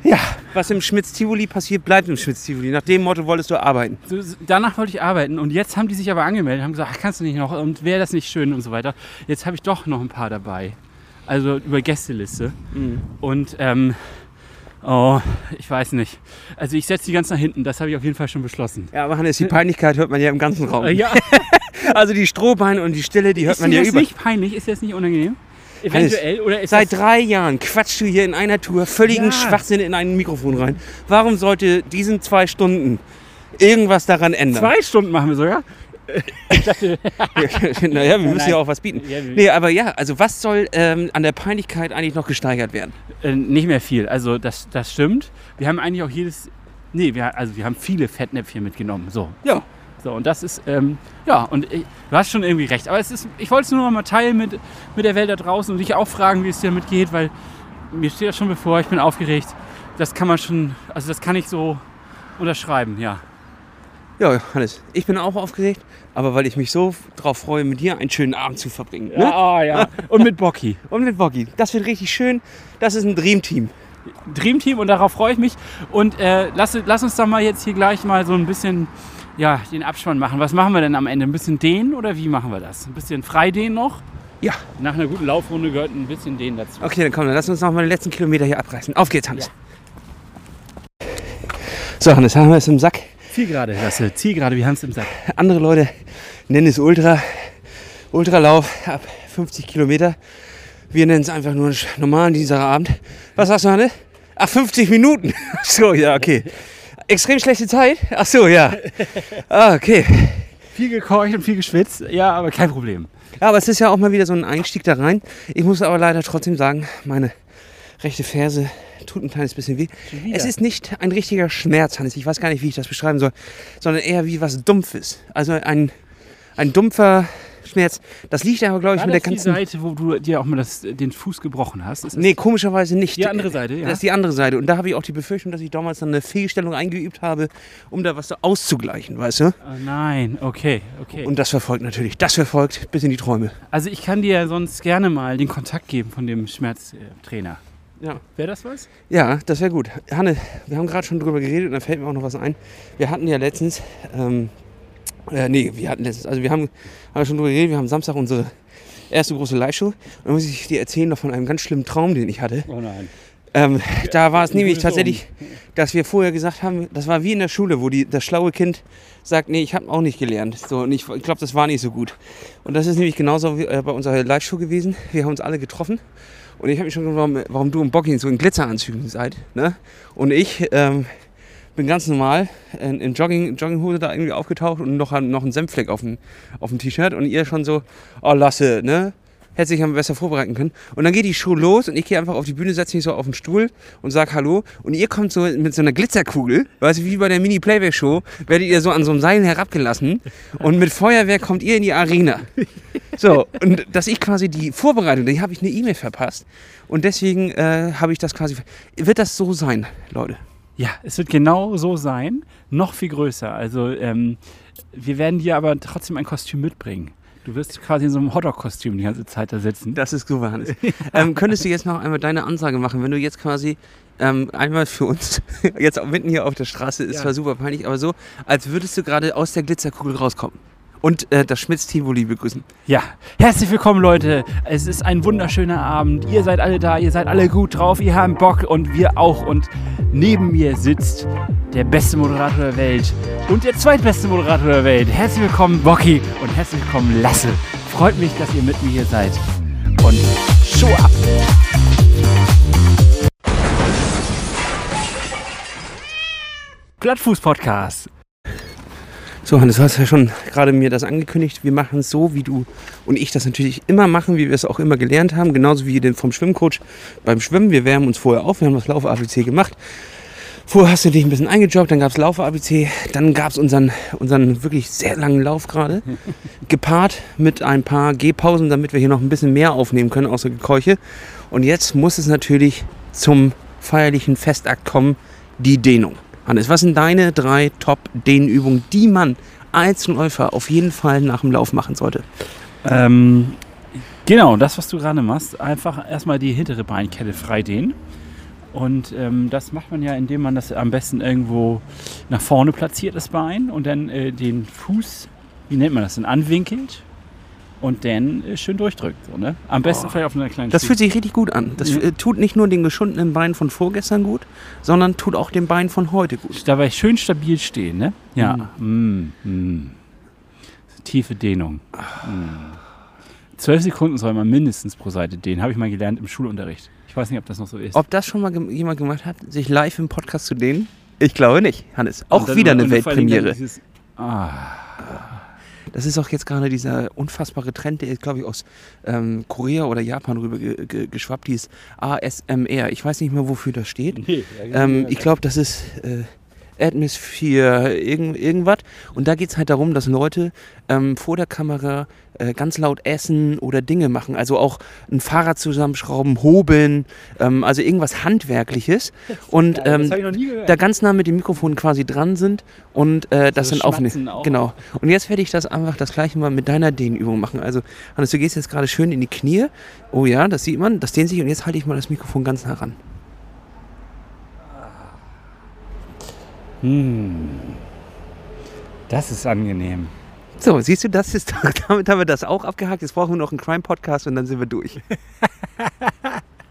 Ja, was im Schmitz-Tivoli passiert, bleibt im Schmitz-Tivoli. Nach dem Motto wolltest du arbeiten. So, danach wollte ich arbeiten und jetzt haben die sich aber angemeldet, haben gesagt, ach, kannst du nicht noch und wäre das nicht schön und so weiter. Jetzt habe ich doch noch ein paar dabei. Also über Gästeliste. Und ähm, oh, ich weiß nicht. Also ich setze die ganz nach hinten, das habe ich auf jeden Fall schon beschlossen. Ja, aber Hannes, die Peinlichkeit hört man ja im ganzen Raum. Äh, ja, Also die Strohbeine und die Stille, die hört ist man ja das über. nicht peinlich? Ist das nicht unangenehm? Eventuell? Oder ist Seit drei Jahren quatschst du hier in einer Tour völligen Ja. Schwachsinn in ein Mikrofon rein. Warum sollte diesen zwei Stunden irgendwas daran ändern? zwei Stunden machen wir sogar? Ich dachte, naja, wir müssen Nein. ja auch was bieten. Ja, Nee, aber ja, also was soll ähm, an der Peinlichkeit eigentlich noch gesteigert werden? Äh, nicht mehr viel. Also das, das stimmt. Wir haben eigentlich auch jedes. Nee, wir, also wir haben viele Fettnäpfchen mitgenommen. So. Ja. So, und das ist, ähm, ja, und ich, du hast schon irgendwie recht. Aber es ist, ich wollte es nur noch mal teilen mit, mit der Welt da draußen und dich auch fragen, wie es dir damit geht, weil mir steht das schon bevor, ich bin aufgeregt. Das kann man schon, also das kann ich so unterschreiben, ja. Ja, Hannes, ich bin auch aufgeregt, aber weil ich mich so drauf freue, mit dir einen schönen Abend zu verbringen. Ne? Ja, ah, ja. Und mit Bocky. Und mit Boggy. Das wird richtig schön. Das ist ein Dreamteam. Dreamteam und darauf freue ich mich. Und äh, lass, lass uns doch mal jetzt hier gleich mal so ein bisschen ja, den Abspann machen. Was machen wir denn am Ende? Ein bisschen dehnen oder wie machen wir das? Ein bisschen Freidehnen noch? Ja. Nach einer guten Laufrunde gehört ein bisschen Dehnen dazu. Okay, dann komm, dann lass uns noch mal den letzten Kilometer hier abreißen. Auf geht's, Hannes. So, Hannes, haben wir es im Sack. Zielgerade, Lasse. Zielgerade, wir haben es im Sack. Andere Leute nennen es Ultra. Ultralauf ab 50 Kilometer. Wir nennen es einfach nur einen normalen Dienstagabend. Was sagst du, Hannes? Ach, 50 Minuten. So, ja, okay. Extrem schlechte Zeit? Ach so, ja. Ah, okay. Viel gekeucht und viel geschwitzt. Ja, aber kein Problem. Ja, aber es ist ja auch mal wieder so ein Einstieg da rein. Ich muss aber leider trotzdem sagen, meine rechte Ferse tut ein kleines bisschen weh. Es ist nicht ein richtiger Schmerz, Hannes. Ich weiß gar nicht, wie ich das beschreiben soll, sondern eher wie was Dumpfes. Also ein, ein dumpfer Schmerz. Das liegt aber, glaube ich, War mit der das die ganzen. Seite, wo du dir auch mal das, den Fuß gebrochen hast? Ist Nee, komischerweise nicht. Die andere Seite, ja. Das ist die andere Seite. Und da habe ich auch die Befürchtung, dass ich damals dann eine Fehlstellung eingeübt habe, um da was so auszugleichen, weißt du? Ah, nein, okay, okay. Und das verfolgt natürlich. Das verfolgt bis in die Träume. also ich kann dir sonst gerne mal den Kontakt geben von dem Schmerztrainer. Ja. Wäre das was? Ja, das wäre gut. Hanne, wir haben gerade schon drüber geredet und da fällt mir auch noch was ein. Wir hatten ja letztens, ähm, äh, nee, wir hatten letztens, also wir haben, haben schon drüber geredet, wir haben Samstag unsere erste große Live-Show. Und dann muss ich dir erzählen noch von einem ganz schlimmen Traum, den ich hatte. Oh nein. Ähm, da war es nämlich tatsächlich, dass wir vorher gesagt haben, das war wie in der Schule, wo die, das schlaue Kind sagt, nee, ich habe auch nicht gelernt. So, und ich, ich glaube, das war nicht so gut. Und das ist nämlich genauso wie, äh, bei unserer Live-Show gewesen. Wir haben uns alle getroffen. Und ich habe mich schon gefragt, warum, warum du und Bocky so in Glitzeranzügen seid. Ne? Und ich ähm, bin ganz normal in, in Jogging, Jogginghose da irgendwie aufgetaucht und noch, noch ein Senffleck auf dem, auf dem T-Shirt. Und ihr schon so, oh Lasse, ne? Hätte sich ja besser vorbereiten können. Und dann geht die Show los und ich gehe einfach auf die Bühne, setze mich so auf den Stuhl und sag Hallo. Und ihr kommt so mit so einer Glitzerkugel, weißt du, wie bei der Mini-Playback-Show, werdet ihr so an so einem Seil herabgelassen und mit Feuerwerk kommt ihr in die Arena. So, und dass ich quasi die Vorbereitung, die habe ich eine E-Mail verpasst. Und deswegen äh, habe ich das quasi. Wird das so sein, Leute? Ja, es wird genau so sein, noch viel größer. Also ähm, wir werden dir aber trotzdem ein Kostüm mitbringen. Du wirst quasi in so einem Hotdog-Kostüm die ganze Zeit da sitzen. Das ist super, Hannes. ähm, könntest du jetzt noch einmal deine Ansage machen, wenn du jetzt quasi ähm, einmal für uns, jetzt mitten hier auf der Straße, ist Ja. zwar super peinlich, aber so, als würdest du gerade aus der Glitzerkugel rauskommen. Und äh, das Schmitz-Tivoli begrüßen. Ja, herzlich willkommen Leute. Es ist ein wunderschöner Abend. Ihr seid alle da, ihr seid alle gut drauf, ihr habt Bock und wir auch. Und neben mir sitzt der beste Moderator der Welt und der zweitbeste Moderator der Welt. Herzlich willkommen Bocky und herzlich willkommen Lasse. Freut mich, dass ihr mit mir hier seid. Und show up! Plattfuß-Podcast. So, Hannes, du hast ja schon gerade mir das angekündigt. Wir machen es so, wie du und ich das natürlich immer machen, wie wir es auch immer gelernt haben. Genauso wie den vom Schwimmcoach beim Schwimmen. Wir wärmen uns vorher auf, wir haben das Lauf-ABC gemacht. Vorher hast du dich ein bisschen eingejoggt, dann gab es Lauf-ABC, dann gab es unseren, unseren wirklich sehr langen Lauf gerade. gepaart mit ein paar Gehpausen, damit wir hier noch ein bisschen mehr aufnehmen können, außer Gekeuche. Und jetzt muss es natürlich zum feierlichen Festakt kommen, die Dehnung. Hannes, was sind deine drei Top-Dehnübungen, die man Einzelläufer auf jeden Fall nach dem Lauf machen sollte? Ähm, genau, das, was du gerade machst, einfach erstmal die hintere Beinkette frei dehnen. Und ähm, das macht man ja, indem man das am besten irgendwo nach vorne platziert, das Bein, und dann äh, den Fuß, wie nennt man das denn, anwinkelt und dann äh, schön durchdrückt. So, ne? Am besten Oh. vielleicht auf einer kleinen Das Stufe. fühlt sich richtig gut an. Das Ja. tut nicht nur den geschundenen Bein von vorgestern gut, sondern tut auch dem Bein von heute gut. Dabei schön stabil stehen, ne? Ja. Mm. Mm. Tiefe Dehnung. Mm. Zwölf Sekunden soll man mindestens pro Seite dehnen, habe ich mal gelernt im Schulunterricht. Ich weiß nicht, ob das noch so ist. Ob das schon mal jemand gemacht hat, sich live im Podcast zu dehnen? Ich glaube nicht, Hannes. Auch wieder eine Weltpremiere. dieses- Ah, Das ist auch jetzt gerade dieser unfassbare Trend, der ist, glaube ich, aus ähm, Korea oder Japan rüber ge ge geschwappt, die ist ASMR. Ich weiß nicht mehr, wofür das steht. nee. Ähm, ich glaube, das ist äh, Atmosphere irgend, irgendwas. Und da geht es halt darum, dass Leute ähm, vor der Kamera äh, ganz laut essen oder Dinge machen. Also auch ein Fahrrad zusammenschrauben, hobeln, ähm, also irgendwas Handwerkliches. Und ähm, habe ich noch nie gehört. da ganz nah mit dem Mikrofon quasi dran sind und äh, das So dann aufnehmen. auch. Genau. Und jetzt werde ich das einfach das gleiche mal mit deiner Dehnübung machen. Also, Hannes, du gehst jetzt gerade schön in die Knie. Oh ja, das sieht man, das dehnt sich und jetzt halte ich mal das Mikrofon ganz nah ran. Hm. Das ist angenehm. So, siehst du, das ist, damit haben wir das auch abgehakt. Jetzt brauchen wir noch einen Crime-Podcast und dann sind wir durch.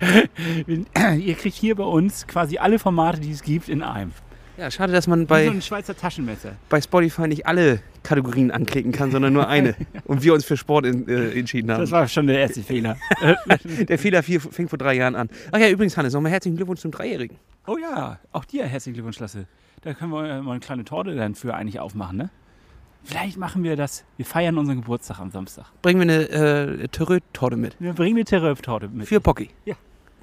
Ihr kriegt hier bei uns quasi alle Formate, die es gibt, in einem. Ja, schade, dass man Wie so bei, ein Schweizer Taschenmesser. bei Spotify nicht alle Kategorien anklicken kann, sondern nur eine. Und wir uns für Sport in, äh, entschieden haben. Das war schon der erste Fehler. Der Fehler vier, fing vor drei Jahren an. Ach ja, übrigens, Hannes, nochmal herzlichen Glückwunsch zum Dreijährigen. Oh ja, auch dir herzlichen Glückwunsch, Lasse. Da können wir mal eine kleine Torte dann für eigentlich aufmachen, ne? Vielleicht machen wir das. Wir feiern unseren Geburtstag am Samstag. Bringen wir eine äh, Terreux-Torte mit. Wir bringen eine Terröp-Torte mit. Für Pocky. Ja.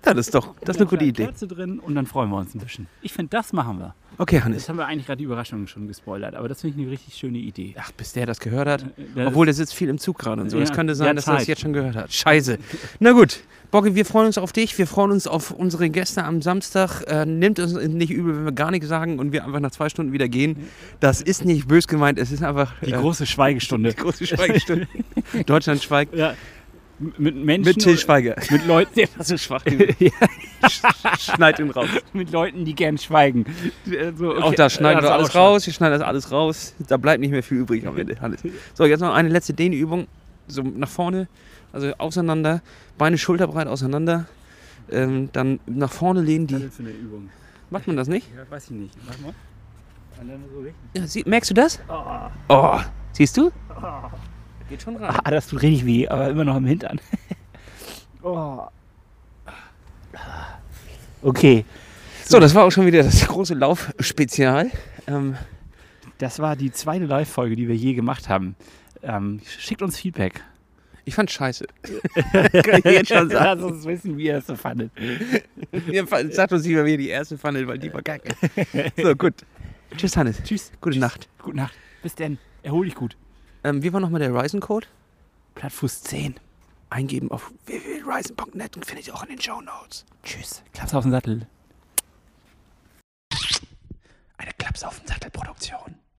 Das ist doch, das ist eine gute Idee. Kerze drin und dann freuen wir uns ein bisschen. Ich finde, das machen wir. Okay, Hannes. Das haben wir eigentlich gerade die Überraschung schon gespoilert, aber das finde ich eine richtig schöne Idee. Ach, bis der das gehört hat. Das- Obwohl, der sitzt viel im Zug gerade und so. Es Ja, könnte sein, ja, dass er das jetzt schon gehört hat. Scheiße. Na gut. Bocki, wir freuen uns auf dich. Wir freuen uns auf unsere Gäste am Samstag. Äh, nimmt uns nicht übel, wenn wir gar nichts sagen und wir einfach nach zwei Stunden wieder gehen. Das ist nicht bös gemeint. Es ist einfach die äh, große Schweigestunde. die große Schweigestunde. Deutschland schweigt. Ja. Mit Menschen. Mit Till Schweiger. Mit Leuten, Das ist schwach. ja, Schneid ihn raus. mit Leuten, die gern schweigen. So, okay. Auch da schneiden wir das alles raus. Wir schneiden das alles raus. Da bleibt nicht mehr viel übrig am Ende. So, jetzt noch eine letzte Dehnübung. So nach vorne, also auseinander, Beine schulterbreit auseinander. Ähm, dann nach vorne lehnen Was ist die. das für eine Übung? Macht man das nicht? Ja, weiß ich nicht. Mach mal. So. Ja, sie, merkst du das? Oh. Oh, siehst du? Geht schon rein. Ah, das tut richtig weh, aber immer noch im Hintern. oh. Okay, So, das war auch schon wieder das große Laufspezial. Ähm, das war die zweite Live-Folge, die wir je gemacht haben. Ähm, schickt uns Feedback. ich fand's scheiße. Kann ich jetzt schon sagen. Lass uns wissen, wie ihr es so fandet. Sagt uns lieber, wie ihr die erste fandet, weil die war kacke. So, gut. Tschüss, Hannes. Tschüss. Gute Nacht. Gute Nacht. Bis denn. Erhol dich gut. Ähm, wie war nochmal der Ryzen-Code? Plattfuß 10. Eingeben auf www.ryzen.net und findet ihr auch in den Show Notes. Tschüss. Klaps auf den Sattel. Eine Klaps auf den Sattel Produktion.